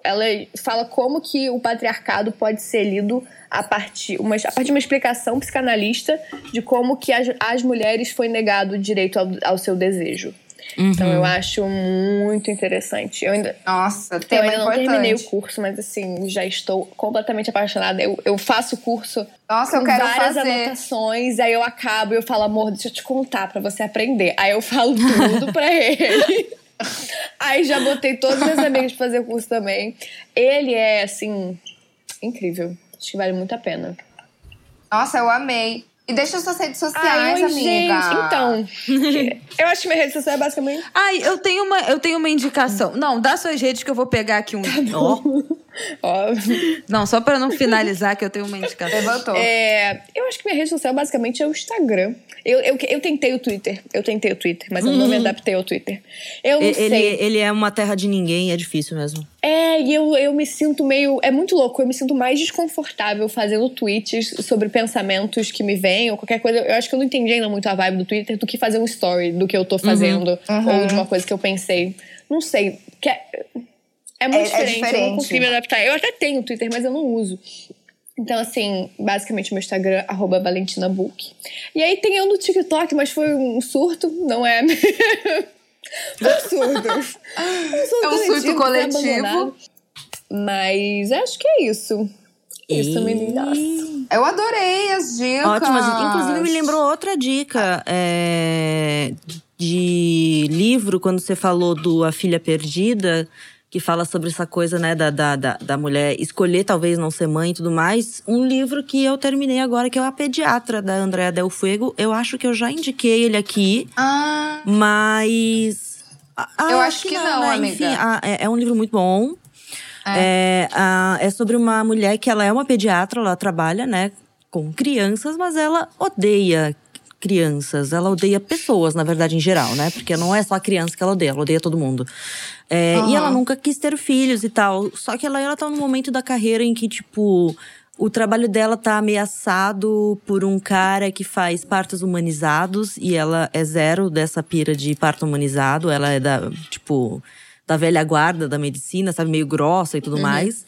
Ela fala como que o patriarcado pode ser lido a partir, uma, a partir de uma explicação psicanalista de como que as, as mulheres foi negado o direito ao, ao seu desejo. Uhum. Então eu acho muito interessante. Eu ainda, Nossa, tema eu ainda não importante. terminei o curso, mas assim, já estou completamente apaixonada. Eu, eu faço o curso Nossa, eu com quero várias fazer. anotações, aí eu acabo e eu falo, amor, deixa eu te contar pra você aprender. Aí eu falo tudo pra ele. Aí já botei todos os meus amigos pra fazer o curso também. Ele é, assim, incrível. Acho que vale muito a pena. Nossa, eu amei. E deixa suas redes sociais, Ai, amiga. gente. Então, eu acho que minha rede social é basicamente Ai, eu tenho uma, eu tenho uma indicação. Não, dá suas redes que eu vou pegar aqui um. Ó. Ó, Não, só pra não finalizar que eu tenho uma indicação. Levantou. é, eu acho que minha rede social basicamente é o Instagram. Eu, eu, eu tentei o Twitter. Eu tentei o Twitter, mas eu não me adaptei ao Twitter. Eu não Ele, sei. ele é uma terra de ninguém, é difícil mesmo. É, e eu, eu me sinto meio. É muito louco, eu me sinto mais desconfortável fazendo tweets sobre pensamentos que me vêm ou qualquer coisa. Eu acho que eu não entendi ainda muito a vibe do Twitter do que fazer um story do que eu tô fazendo ou de uma coisa que eu pensei. Não sei. Que é, é muito É- é diferente, eu não diferente. consegui me adaptar. Eu até tenho Twitter, mas eu não uso. Então, assim, basicamente meu Instagram, arroba ValentinaBook. E aí tem eu no TikTok, mas foi um surto, não é? Foi um surto. Um surto É um surto coletivo. abandonado. Mas acho que é isso. Isso, meninas. Eu adorei as dicas. Ótimas. Inclusive, me lembrou outra dica é, de livro, quando você falou do A Filha Perdida, que fala sobre essa coisa, né, da, da, da, da mulher escolher talvez não ser mãe e tudo mais. Um livro que eu terminei agora, que é A Pediatra, da Andrea Del Fuego. Eu acho que eu já indiquei ele aqui, Ah, mas. Ah, Eu acho que não, amiga. Enfim, ah, é, é um livro muito bom. É, ah, é sobre uma mulher que ela é uma pediatra, ela trabalha, né, com crianças, mas ela odeia crianças, ela odeia pessoas, na verdade, em geral, né? Porque não é só a criança que ela odeia, ela odeia todo mundo. É, E ela nunca quis ter filhos e tal. Só que ela, ela tá num momento da carreira em que, tipo, o trabalho dela tá ameaçado por um cara que faz partos humanizados e ela é zero dessa pira de parto humanizado. Ela é da, tipo, da velha guarda da medicina, sabe? Meio grossa e tudo mais.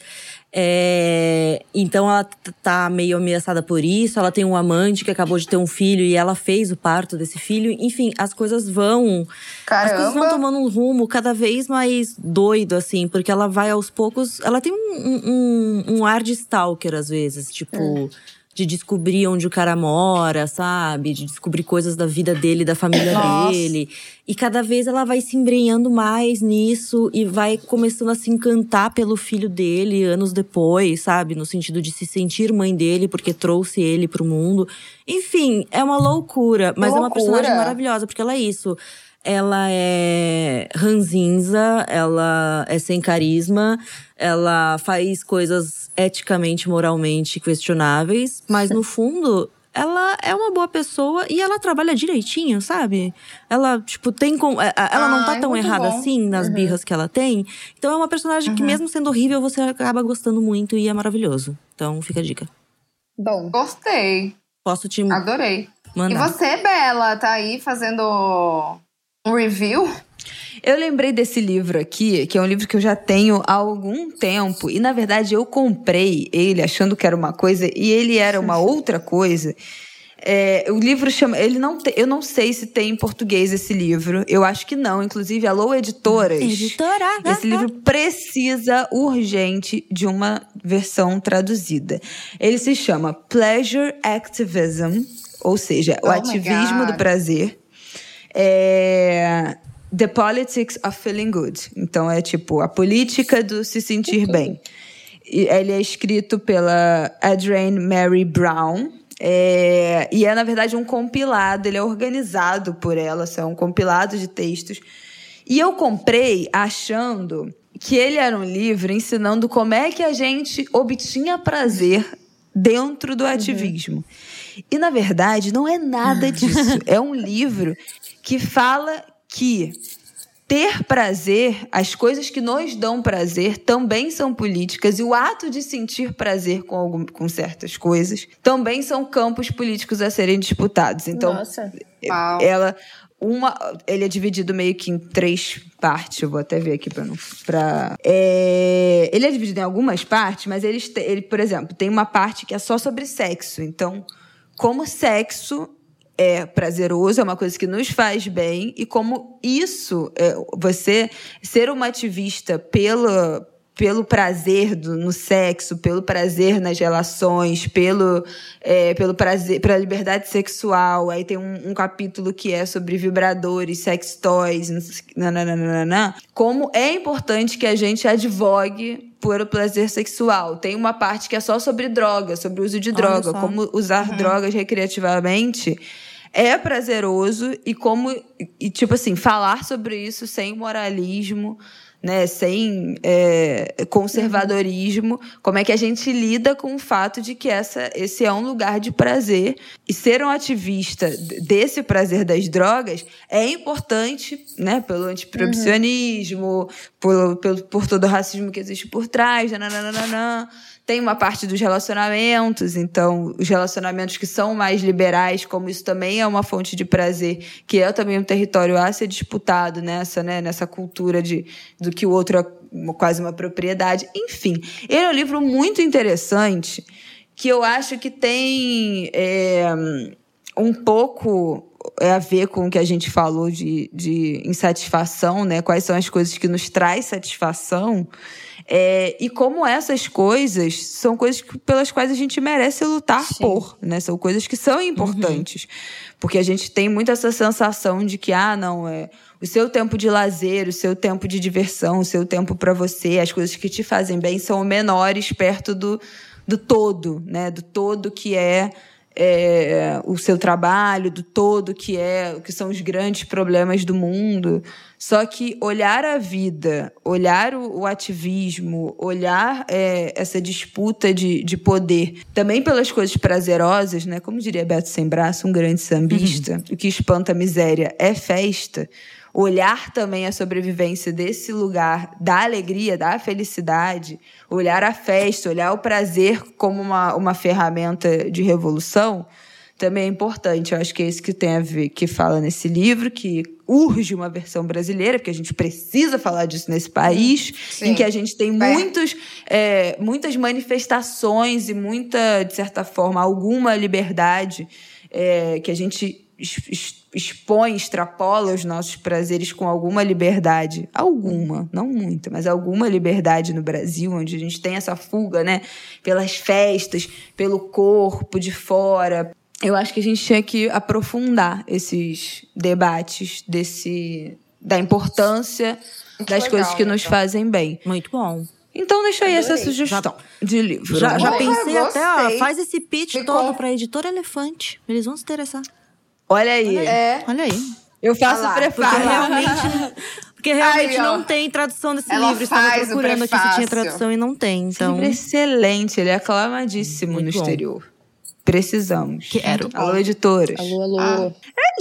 É, então ela tá meio ameaçada por isso. Ela tem um amante que acabou de ter um filho e ela fez o parto desse filho. Enfim, as coisas vão. As coisas vão Caramba. tomando um rumo cada vez mais doido, assim, porque ela vai aos poucos. Ela tem um, um, um ar de stalker, às vezes, tipo. De descobrir onde o cara mora, sabe? De descobrir coisas da vida dele, da família Nossa. dele. E cada vez ela vai se embrenhando mais nisso e vai começando a se encantar pelo filho dele anos depois, sabe? No sentido de se sentir mãe dele porque trouxe ele pro mundo. Enfim, é uma loucura, mas é uma loucura. personagem maravilhosa, porque ela é isso. Ela é ranzinza, ela é sem carisma, ela faz coisas eticamente, moralmente questionáveis, mas no fundo ela é uma boa pessoa e ela trabalha direitinho, sabe? Ela, tipo, tem. com- é, Ela não tá Ai, tão muito errada bom. assim nas birras que ela tem. Então é uma personagem que, mesmo sendo horrível, você acaba gostando muito e é maravilhoso. Então fica a dica. Bom, Gostei. Posso te Adorei. E mandar. você, Bela, tá aí fazendo review? Eu lembrei desse livro aqui, que é um livro que eu já tenho há algum tempo. E, na verdade, eu comprei ele achando que era uma coisa e ele era uma outra coisa. É, o livro chama. Ele não te- eu não sei se tem em português esse livro. Eu acho que não. Inclusive, Alô Editoras. Editora! Esse livro precisa urgente de uma versão traduzida. Ele se chama Pleasure Activism, ou seja, o Oh ativismo do prazer. É The Politics of Feeling Good. Então é tipo a política do se sentir bem. Ele é escrito pela Adrienne Mary Brown. é, e é, na verdade, um compilado, ele é organizado por ela, são um compilado de textos. E eu comprei achando que ele era um livro ensinando como é que a gente obtinha prazer dentro do ativismo. E, na verdade, não é nada disso. é um livro que fala que ter prazer, as coisas que nos dão prazer também são políticas e o ato de sentir prazer com, algum, com certas coisas também são campos políticos a serem disputados. Então, Nossa. Uau. ela uma ele é dividido meio que em três partes eu vou até ver aqui para não para ele é dividido em algumas partes mas eles te- ele por exemplo tem uma parte que é só sobre sexo então como sexo é prazeroso, é uma coisa que nos faz bem, e como isso, é, você ser uma ativista pelo, pelo prazer do, no sexo, pelo prazer nas relações, pelo, é, pelo prazer, pela liberdade sexual. Aí tem um, um capítulo que é sobre vibradores, sex toys, nananana, como é importante que a gente advogue por o prazer sexual. Tem uma parte que é só sobre droga, sobre o uso de Olha droga, só. como usar drogas recreativamente é prazeroso e como e tipo assim falar sobre isso sem moralismo né sem é, conservadorismo como é que a gente lida com o fato de que essa esse é um lugar de prazer e ser um ativista desse prazer das drogas é importante né pelo antiproibicionismo por, pelo, por todo o racismo que existe por trás nananana. Tem uma parte dos relacionamentos, então os relacionamentos que são mais liberais, como isso também é uma fonte de prazer, que é também um território a ser disputado nessa, né, nessa cultura de do que o outro é quase uma propriedade. Enfim, ele é um livro muito interessante que eu acho que tem é, um pouco é a ver com o que a gente falou de, de insatisfação, né? Quais são as coisas que nos traz satisfação. É, e como essas coisas são coisas que- pelas quais a gente merece lutar por, né? São coisas que são importantes. Porque a gente tem muito essa sensação de que, ah, não, é o seu tempo de lazer, o seu tempo de diversão, o seu tempo para você, as coisas que te fazem bem são menores perto do, do todo, né? Do todo que é é, o seu trabalho, do todo que é o que são os grandes problemas do mundo. Só que olhar a vida, olhar o, o ativismo, olhar é, essa disputa de, de poder, também pelas coisas prazerosas, né? Como diria Beto Sem Braço, um grande sambista, o que espanta a miséria é festa. Olhar também a sobrevivência desse lugar da alegria, da felicidade, olhar a festa, olhar o prazer como uma, uma ferramenta de revolução, também é importante. Eu acho que é isso que tem a ver, que fala nesse livro, que urge uma versão brasileira, porque a gente precisa falar disso nesse país, Sim. em que a gente tem Vai. muitos, é, muitas manifestações e muita, de certa forma, alguma liberdade é, que a gente expõe, extrapola os nossos prazeres com alguma liberdade. Alguma, não muita, mas alguma liberdade no Brasil, onde a gente tem essa fuga, né? Pelas festas, pelo corpo de fora. Eu acho que a gente tinha que aprofundar esses debates desse da importância das legal, coisas que nos fazem bem. Muito bom. Então deixa aí essa Adorei. sugestão de livro. Já, já Porra, pensei até, ó, faz esse pitch Ficou- todo pra editora Elefante. Eles vão se interessar. Olha aí. É. Olha aí. Eu faço Ah lá, Porque realmente, porque realmente Aí, não tem tradução desse Ela livro. Estava o procurando aqui se tinha prefácio. tradução e não tem. Então, Livro excelente, ele é aclamadíssimo Muito no bom. exterior. Precisamos. Quero. Alô, editoras. Alô, alô. Ah.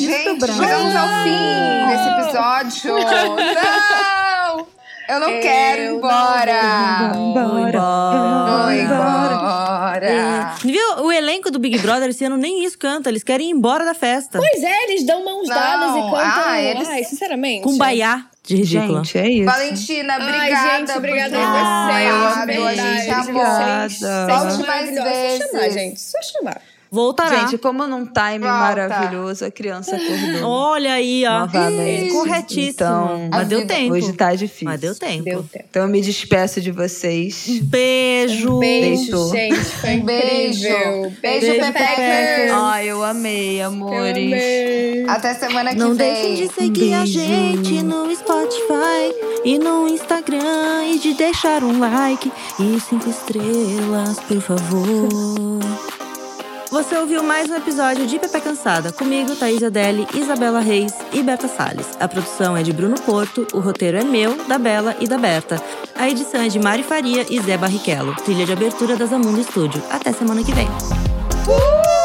Gente, chegamos ao fim desse episódio. Não! Eu não quero ir Eu embora. Vou Vou embora. embora. É. Viu? O elenco do Big Brother esse ano nem isso canta. Eles querem ir embora da festa. Pois é, eles dão mãos Não, dadas e contam. ah, eles- Ai, sinceramente. Com baiá de ridícula. Gente, é isso. Valentina, Ai, obrigada. gente, obrigada a vocês. participado. verdade, A gente amou. Obrigada. Volte mais maravilhosos. Só chamar, vezes. gente. Só chamar. Voltará. Gente, como num time Volta. maravilhoso, a criança acordou. Olha aí, ó. Novamente. Corretíssimo. Então, Mas deu a tempo. Hoje tá difícil. Mas deu tempo. Deu tempo. Então eu me despeço de vocês. Beijo. Beijo, Deitou. gente. Foi Um beijo. incrível. Beijo, Beijo, Pepeckers. Ai, eu amei, amores. Eu amei. Até semana que Não vem. deixem de seguir a Beijo. gente no Spotify e no Instagram e de deixar um like e cinco estrelas, por favor. Você ouviu mais um episódio de Pepe Cansada, comigo, Thaís Adeli, Isabela Reis e Berta Salles. A produção é de Bruno Porto, o roteiro é meu, da Bela e da Berta. A edição é de Mari Faria e Zé Barrichello. Trilha de abertura da Zamundo Estúdio. Até semana que vem. Uh!